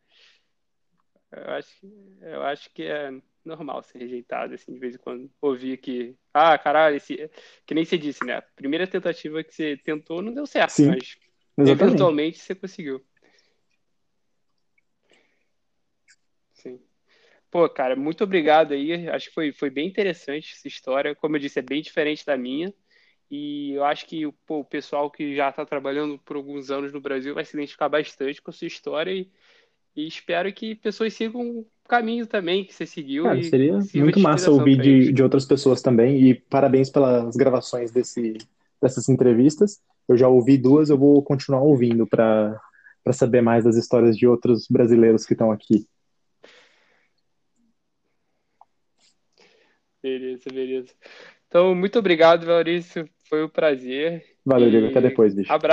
Eu acho, que- eu acho que é normal ser rejeitado, assim, de vez em quando. Ouvir que, ah, caralho, esse, que nem você disse, né? A primeira tentativa que você tentou não deu certo, Sim, mas exatamente. eventualmente você conseguiu. Sim. Pô, cara, muito obrigado aí. Acho que foi, foi bem interessante essa história. Como eu disse, é bem diferente da minha. E eu acho que pô, o pessoal que já está trabalhando por alguns anos no Brasil vai se identificar bastante com a sua história e, e espero que pessoas sigam o caminho também que você seguiu. Cara, seria muito massa ouvir de, de outras pessoas também. E parabéns pelas gravações desse, dessas entrevistas. Eu já ouvi duas, eu vou continuar ouvindo para saber mais das histórias de outros brasileiros que estão aqui. Beleza, beleza. Então, muito obrigado, Maurício. Foi um prazer. Valeu, Diego. Até depois, bicho. Abraço.